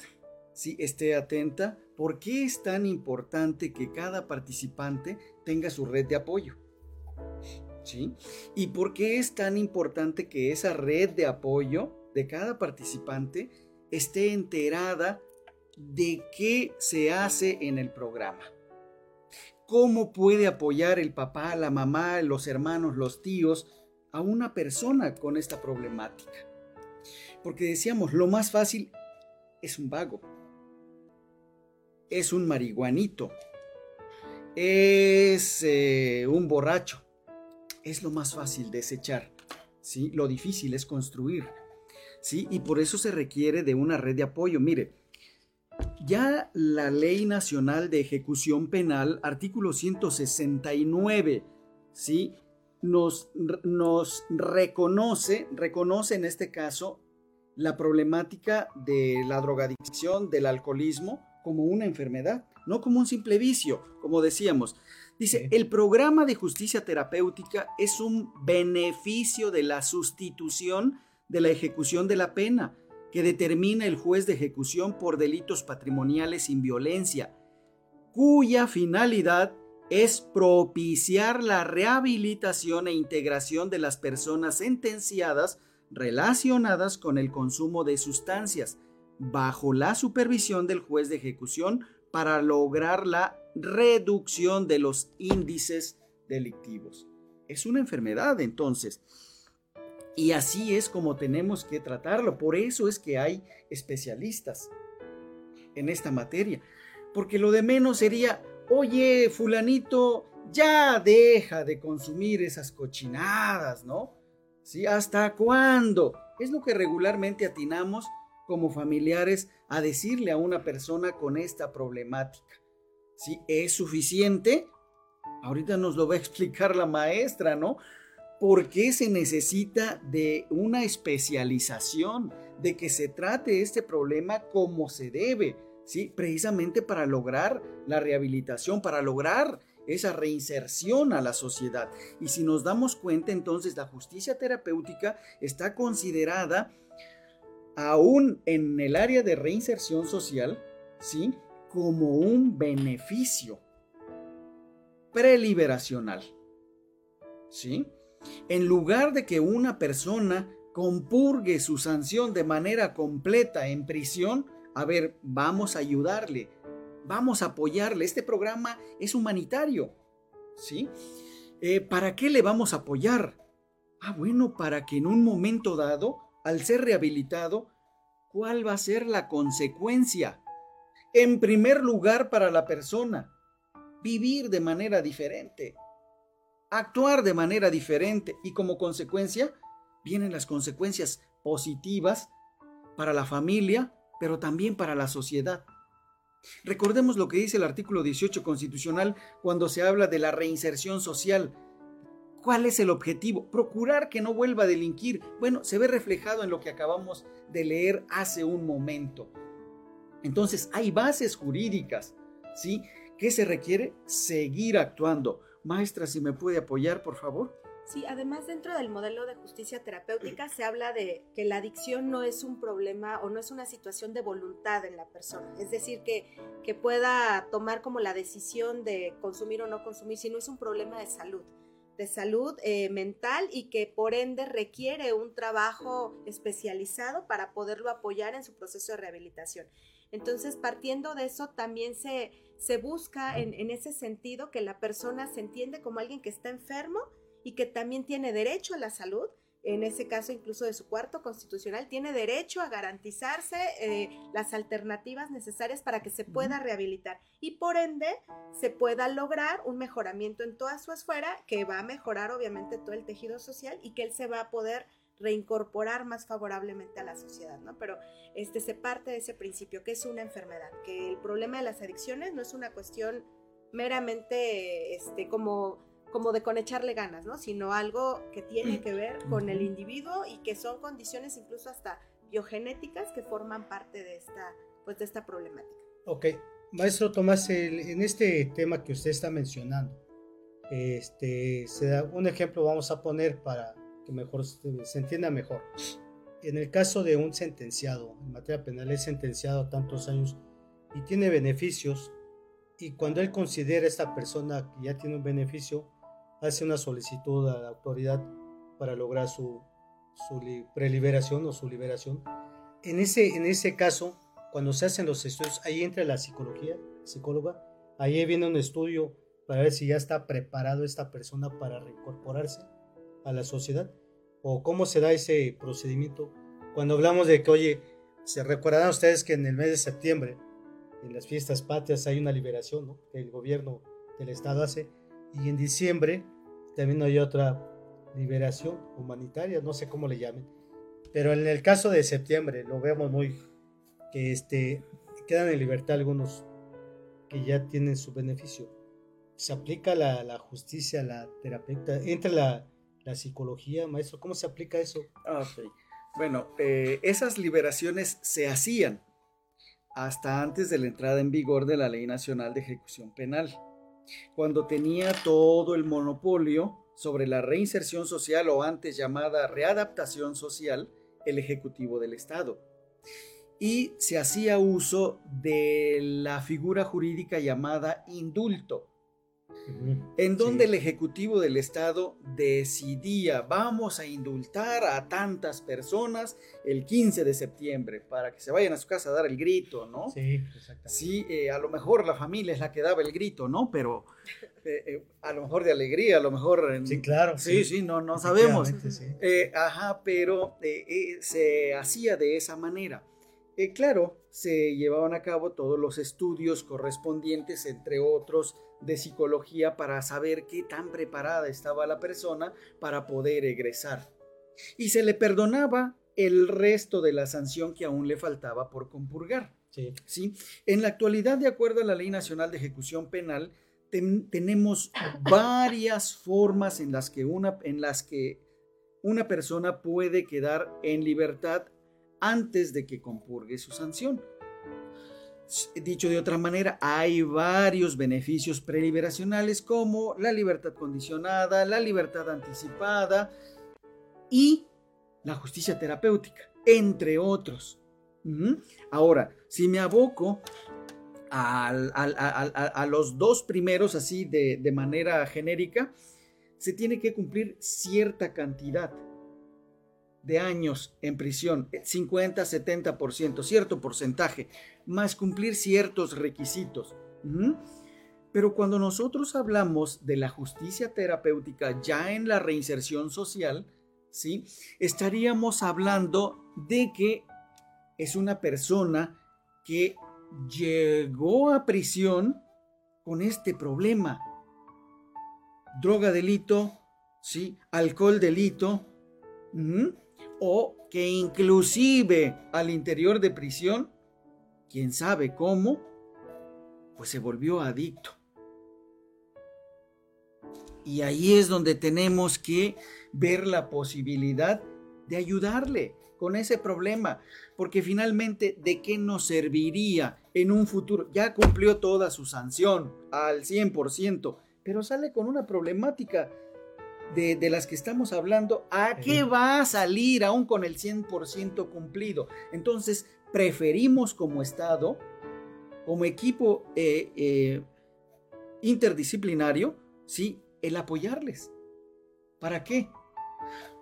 sí, esté atenta ¿Por qué es tan importante que cada participante tenga su red de apoyo? ¿Sí? ¿Y por qué es tan importante que esa red de apoyo de cada participante esté enterada de qué se hace en el programa? ¿Cómo puede apoyar el papá, la mamá, los hermanos, los tíos a una persona con esta problemática? Porque decíamos, lo más fácil es un vago, es un marihuanito, es eh, un borracho. Es lo más fácil desechar, ¿sí? Lo difícil es construir, ¿sí? Y por eso se requiere de una red de apoyo. Mire, ya la Ley Nacional de Ejecución Penal, artículo 169, ¿sí? Nos, nos reconoce, reconoce en este caso la problemática de la drogadicción, del alcoholismo, como una enfermedad, no como un simple vicio, como decíamos. Dice, el programa de justicia terapéutica es un beneficio de la sustitución de la ejecución de la pena que determina el juez de ejecución por delitos patrimoniales sin violencia, cuya finalidad es propiciar la rehabilitación e integración de las personas sentenciadas relacionadas con el consumo de sustancias, bajo la supervisión del juez de ejecución para lograr la reducción de los índices delictivos. Es una enfermedad entonces. Y así es como tenemos que tratarlo. Por eso es que hay especialistas en esta materia. Porque lo de menos sería, oye, fulanito, ya deja de consumir esas cochinadas, ¿no? ¿Sí? ¿Hasta cuándo? Es lo que regularmente atinamos como familiares a decirle a una persona con esta problemática. Si es suficiente, ahorita nos lo va a explicar la maestra, ¿no? ¿Por qué se necesita de una especialización, de que se trate este problema como se debe? ¿Sí? Precisamente para lograr la rehabilitación, para lograr esa reinserción a la sociedad. Y si nos damos cuenta, entonces la justicia terapéutica está considerada aún en el área de reinserción social, ¿sí? Como un beneficio preliberacional, ¿sí? En lugar de que una persona compurgue su sanción de manera completa en prisión, a ver, vamos a ayudarle, vamos a apoyarle. Este programa es humanitario, ¿sí? Eh, ¿Para qué le vamos a apoyar? Ah, bueno, para que en un momento dado al ser rehabilitado, ¿cuál va a ser la consecuencia? En primer lugar, para la persona, vivir de manera diferente, actuar de manera diferente y como consecuencia vienen las consecuencias positivas para la familia, pero también para la sociedad. Recordemos lo que dice el artículo 18 constitucional cuando se habla de la reinserción social ¿Cuál es el objetivo? Procurar que no vuelva a delinquir. Bueno, se ve reflejado en lo que acabamos de leer hace un momento. Entonces, hay bases jurídicas, ¿sí? ¿Qué se requiere? Seguir actuando. Maestra, si me puede apoyar, por favor. Sí, además dentro del modelo de justicia terapéutica se habla de que la adicción no es un problema o no es una situación de voluntad en la persona. Es decir, que, que pueda tomar como la decisión de consumir o no consumir, sino es un problema de salud de salud eh, mental y que por ende requiere un trabajo especializado para poderlo apoyar en su proceso de rehabilitación. Entonces, partiendo de eso, también se, se busca en, en ese sentido que la persona se entiende como alguien que está enfermo y que también tiene derecho a la salud, en ese caso incluso de su cuarto constitucional, tiene derecho a garantizarse eh, las alternativas necesarias para que se pueda rehabilitar y por ende se pueda lograr un mejoramiento en toda su esfera que va a mejorar obviamente todo el tejido social y que él se va a poder reincorporar más favorablemente a la sociedad, ¿no? Pero este se parte de ese principio que es una enfermedad, que el problema de las adicciones no es una cuestión meramente este como como de con echarle ganas, ¿no? Sino algo que tiene que ver con el individuo y que son condiciones incluso hasta biogenéticas que forman parte de esta, pues, de esta problemática. Ok, maestro Tomás, en este tema que usted está mencionando, este, se da un ejemplo vamos a poner para que mejor se entienda mejor. En el caso de un sentenciado, en materia penal es sentenciado a tantos años y tiene beneficios, y cuando él considera a esta persona que ya tiene un beneficio, hace una solicitud a la autoridad para lograr su, preliberación o su liberación. En ese, en ese caso, cuando se hacen los estudios, ahí entra la psicología, psicóloga, ahí viene un estudio para ver si ya está preparado esta persona para reincorporarse a la sociedad o cómo se da ese procedimiento. Cuando hablamos de que, oye, se recordarán ustedes que en el mes de septiembre, en las fiestas patrias, hay una liberación ¿no? que el gobierno del Estado hace, y en diciembre también hay otra liberación humanitaria, no sé cómo le llamen, pero en el caso de septiembre lo vemos muy que este, quedan en libertad algunos que ya tienen su beneficio. Se aplica la, la justicia, la terapeuta, entra la, la, psicología, maestro, ¿cómo se aplica eso? Ah, bueno, eh, esas liberaciones se hacían hasta antes de la entrada en vigor de la Ley Nacional de Ejecución Penal, cuando tenía todo el monopolio sobre la reinserción social o antes llamada readaptación social el Ejecutivo del Estado. Y se hacía uso de la figura jurídica llamada indulto, en donde el Ejecutivo del Estado decidía, vamos a indultar a tantas personas el 15 de septiembre para que se vayan a su casa a dar el grito, ¿no? Sí, exactamente. Sí, eh, a lo mejor la familia es la que daba el grito, ¿no? Pero eh, eh, a lo mejor de alegría, a lo mejor... sí, claro. Sí, sí, no, no sabemos. ajá, pero se hacía de esa manera. claro, se llevaban a cabo todos los estudios correspondientes, entre otros, de psicología para saber qué tan preparada estaba la persona para poder egresar. Y se le perdonaba el resto de la sanción que aún le faltaba por compurgar. Sí. En la actualidad, de acuerdo a la Ley Nacional de Ejecución Penal, tenemos varias formas en las, que una, en las que una persona puede quedar en libertad antes de que compurgue su sanción. Dicho de otra manera, hay varios beneficios preliberacionales como la libertad condicionada, la libertad anticipada y la justicia terapéutica, entre otros. Ahora, si me aboco a, los dos primeros así de, de manera genérica, se tiene que cumplir cierta cantidad de años en prisión, 50, 70%, cierto porcentaje, más cumplir ciertos requisitos. Pero cuando nosotros hablamos de la justicia terapéutica ya en la reinserción social, ¿sí? estaríamos hablando de que es una persona que llegó a prisión con este problema. Droga delito, ¿sí? alcohol delito, o que inclusive al interior de prisión, quién sabe cómo, pues se volvió adicto. Y ahí es donde tenemos que ver la posibilidad de ayudarle con ese problema, porque finalmente, ¿de qué nos serviría en un futuro? Ya cumplió toda su sanción al 100%, pero sale con una problemática de, las que estamos hablando, ¿a qué va a salir aún con el 100% cumplido? Entonces, preferimos como Estado, como equipo eh, eh, interdisciplinario, ¿sí? el apoyarles. ¿Para qué?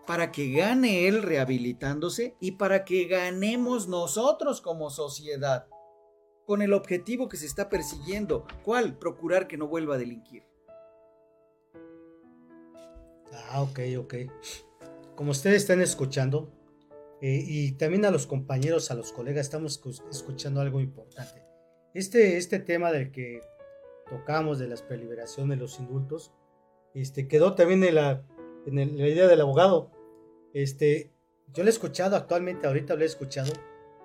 Para que gane él rehabilitándose y para que ganemos nosotros como sociedad con el objetivo que se está persiguiendo. ¿Cuál? Procurar que no vuelva a delinquir. Ah, ok, ok. Como ustedes están escuchando, eh, y también a los compañeros, a los colegas, estamos escuchando algo importante. Este, este tema del que tocamos de las preliberaciones, los indultos, este, quedó también en la, la idea del abogado. Este, yo lo he escuchado actualmente, ahorita lo he escuchado,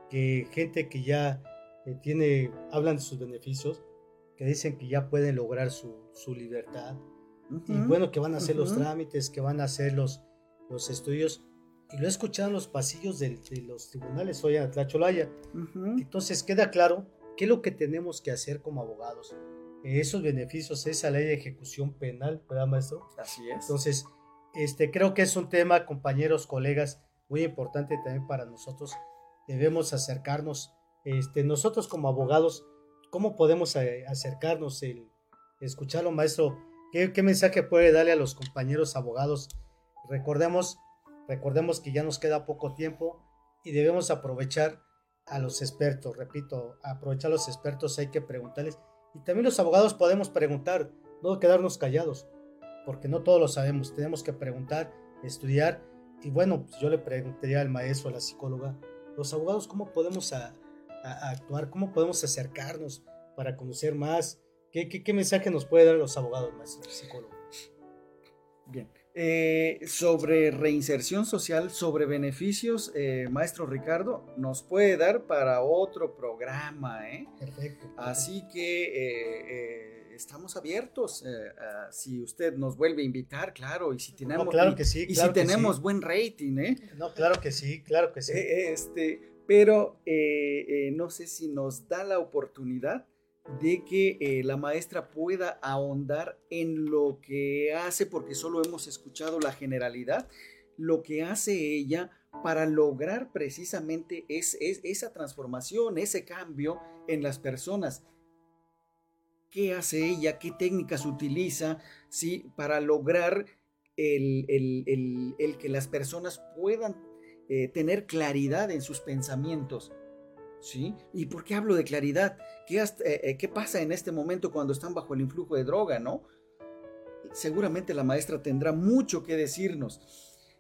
que gente que ya eh, tiene, hablan de sus beneficios, que dicen que ya pueden lograr su, su libertad, y bueno, que van a hacer los trámites, que van a hacer los, los estudios. Y lo he escuchado en los pasillos de, los tribunales hoy en Tlacholaya. Entonces queda claro qué es lo que tenemos que hacer como abogados. Esos beneficios, esa ley de ejecución penal, ¿verdad, maestro? Así es. Entonces, este, creo que es un tema, compañeros, colegas, muy importante también para nosotros. Debemos acercarnos, este, nosotros como abogados, ¿cómo podemos eh, acercarnos? El, escucharlo, maestro, ¿Qué, mensaje puede darle a los compañeros abogados? Recordemos, recordemos que ya nos queda poco tiempo y debemos aprovechar a los expertos, repito, aprovechar a los expertos, hay que preguntarles. Y también los abogados podemos preguntar, no quedarnos callados, porque no todos lo sabemos, tenemos que preguntar, estudiar. Y bueno, pues yo le preguntaría al maestro, a la psicóloga, los abogados, ¿cómo podemos actuar? ¿Cómo podemos acercarnos para conocer más? ¿Qué, mensaje nos puede dar los abogados, maestro psicólogo? Bien. Eh, sobre reinserción social, sobre beneficios, eh, maestro Ricardo, nos puede dar para otro programa. ¿eh? Perfecto, Así que estamos abiertos. si usted nos vuelve a invitar, claro, y si tenemos, claro que sí, y si tenemos buen rating. ¿eh? No, claro que sí, claro que sí. este, pero no sé si nos da la oportunidad de que eh, la maestra pueda ahondar en lo que hace, porque solo hemos escuchado la generalidad, lo que hace ella para lograr precisamente es, esa transformación, ese cambio en las personas. ¿Qué hace ella? ¿Qué técnicas utiliza ¿sí? para lograr el, que las personas puedan eh, tener claridad en sus pensamientos? ¿Sí? ¿Y por qué hablo de claridad? ¿Qué, eh, eh, ¿Qué, pasa en este momento cuando están bajo el influjo de droga, no? Seguramente la maestra tendrá mucho que decirnos.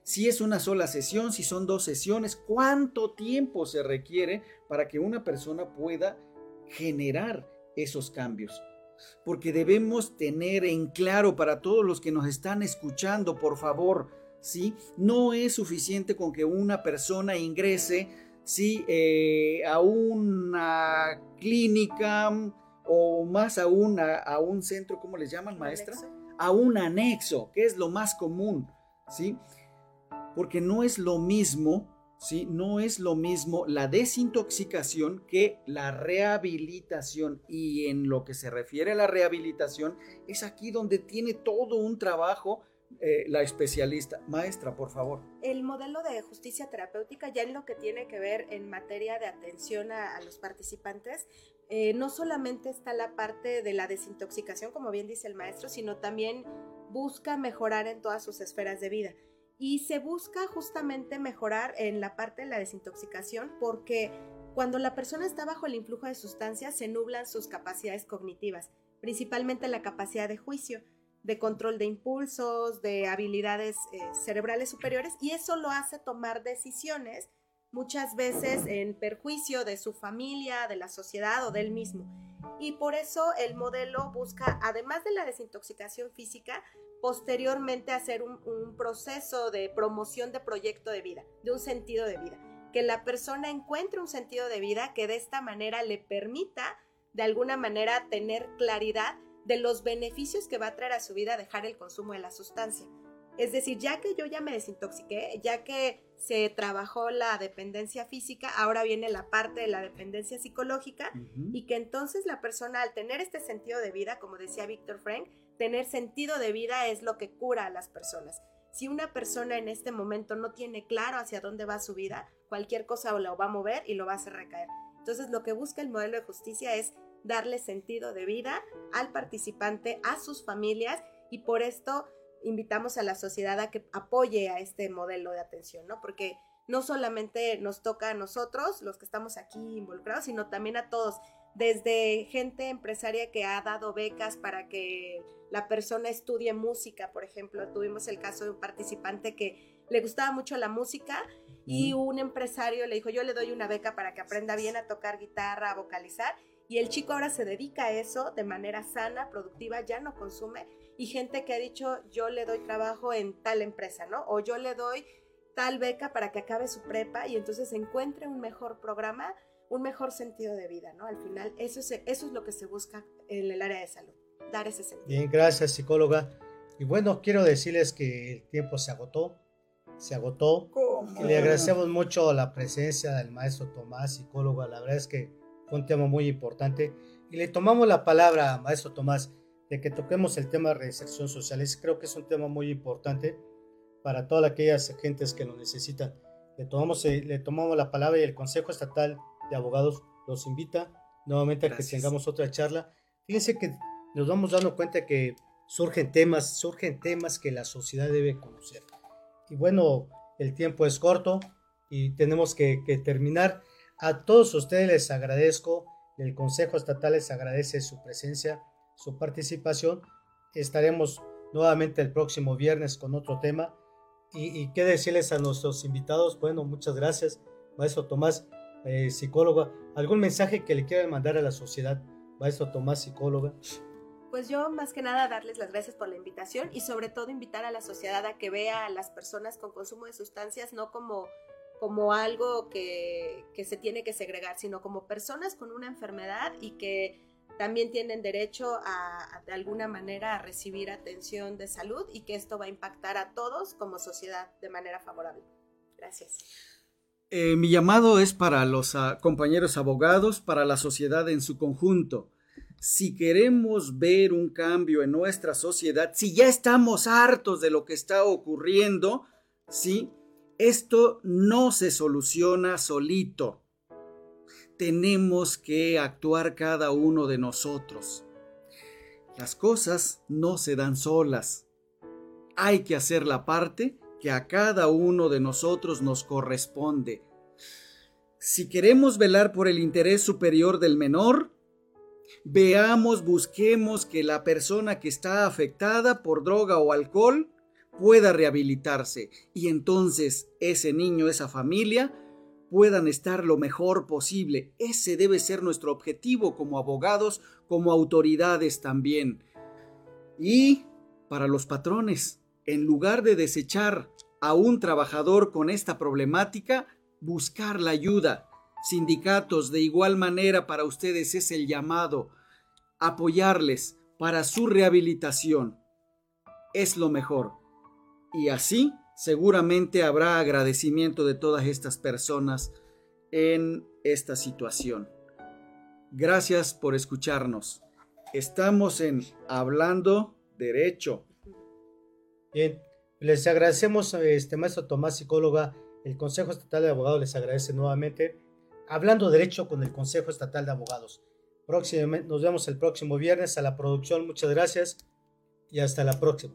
Si es una sola sesión, si son dos sesiones, cuánto tiempo se requiere para que una persona pueda generar esos cambios. Porque debemos tener en claro para todos los que nos están escuchando, por favor, ¿sí? No es suficiente con que una persona ingrese ¿sí? Eh, a una clínica o más aún a, un centro, ¿cómo les llaman, maestra? A un anexo, que es lo más común, ¿sí? Porque no es lo mismo, ¿sí? No es lo mismo la desintoxicación que la rehabilitación. Y en lo que se refiere a la rehabilitación, es aquí donde tiene todo un trabajo eh, la especialista. Maestra, por favor. El modelo de justicia terapéutica, ya en lo que tiene que ver en materia de atención a, los participantes, eh, no solamente está la parte de la desintoxicación, como bien dice el maestro, sino también busca mejorar en todas sus esferas de vida. Y se busca justamente mejorar en la parte de la desintoxicación porque cuando la persona está bajo el influjo de sustancias se nublan sus capacidades cognitivas, principalmente la capacidad de juicio de control de impulsos, de habilidades eh, cerebrales superiores, y eso lo hace tomar decisiones muchas veces en perjuicio de su familia, de la sociedad o del mismo. Y por eso el modelo busca, además de la desintoxicación física, posteriormente hacer un, un proceso de promoción de proyecto de vida, de un sentido de vida, que la persona encuentre un sentido de vida que de esta manera le permita de alguna manera tener claridad de los beneficios que va a traer a su vida dejar el consumo de la sustancia. Es decir, ya que yo ya me desintoxiqué, ya que se trabajó la dependencia física, ahora viene la parte de la dependencia psicológica y que entonces la persona al tener este sentido de vida, como decía Víctor Frank, tener sentido de vida es lo que cura a las personas. Si una persona en este momento no tiene claro hacia dónde va su vida, cualquier cosa lo va a mover y lo va a hacer recaer. Entonces lo que busca el modelo de justicia es darle sentido de vida al participante, a sus familias y por esto invitamos a la sociedad a que apoye a este modelo de atención, ¿no? Porque no solamente nos toca a nosotros, los que estamos aquí involucrados, sino también a todos, desde gente empresaria que ha dado becas para que la persona estudie música, por ejemplo, tuvimos el caso de un participante que le gustaba mucho la música y un empresario le dijo, yo le doy una beca para que aprenda bien a tocar guitarra, a vocalizar, y el chico ahora se dedica a eso de manera sana, productiva, ya no consume. Y gente que ha dicho, yo le doy trabajo en tal empresa, ¿no? O yo le doy tal beca para que acabe su prepa y entonces encuentre un mejor programa, un mejor sentido de vida, ¿no? Al final, eso es, eso es lo que se busca en el área de salud, dar ese sentido. Bien, gracias, psicóloga. Y bueno, quiero decirles que el tiempo se agotó, se agotó. Y le agradecemos mucho la presencia del maestro Tomás, psicólogo. La verdad es que un tema muy importante. Y le tomamos la palabra, maestro Tomás, de que toquemos el tema de reinserción social. creo que es un tema muy importante para todas aquellas gentes que lo necesitan. Le tomamos, eh, le tomamos la palabra y el Consejo Estatal de Abogados los invita nuevamente a que tengamos otra charla. Fíjense que nos vamos dando cuenta que surgen temas, surgen temas que la sociedad debe conocer. Y bueno, el tiempo es corto y tenemos que, que terminar. A todos ustedes les agradezco, el Consejo Estatal les agradece su presencia, su participación. Estaremos nuevamente el próximo viernes con otro tema. Y, qué decirles a nuestros invitados. Bueno, muchas gracias, maestro Tomás, eh, psicóloga. ¿Algún mensaje que le quieran mandar a la sociedad, maestro Tomás, psicóloga? Pues yo más que nada darles las gracias por la invitación y sobre todo invitar a la sociedad a que vea a las personas con consumo de sustancias no como como algo que, se tiene que segregar, sino como personas con una enfermedad y que también tienen derecho a, de alguna manera a recibir atención de salud y que esto va a impactar a todos como sociedad de manera favorable. Gracias. Eh, mi llamado es para los ah, compañeros abogados, para la sociedad en su conjunto. Si queremos ver un cambio en nuestra sociedad, si ya estamos hartos de lo que está ocurriendo, sí, esto no se soluciona solito. Tenemos que actuar cada uno de nosotros. Las cosas no se dan solas. Hay que hacer la parte que a cada uno de nosotros nos corresponde. Si queremos velar por el interés superior del menor, veamos, busquemos que la persona que está afectada por droga o alcohol pueda rehabilitarse y entonces ese niño, esa familia, puedan estar lo mejor posible. Ese debe ser nuestro objetivo como abogados, como autoridades también. Y para los patrones, en lugar de desechar a un trabajador con esta problemática, buscar la ayuda. Sindicatos, de igual manera para ustedes es el llamado, apoyarles para su rehabilitación. Es lo mejor. Y así seguramente habrá agradecimiento de todas estas personas en esta situación. Gracias por escucharnos. Estamos en Hablando Derecho. Bien, les agradecemos, este maestro Tomás, psicóloga. El Consejo Estatal de Abogados les agradece nuevamente. Hablando Derecho con el Consejo Estatal de Abogados. Próximamente, nos vemos el próximo viernes a la producción. Muchas gracias y hasta la próxima.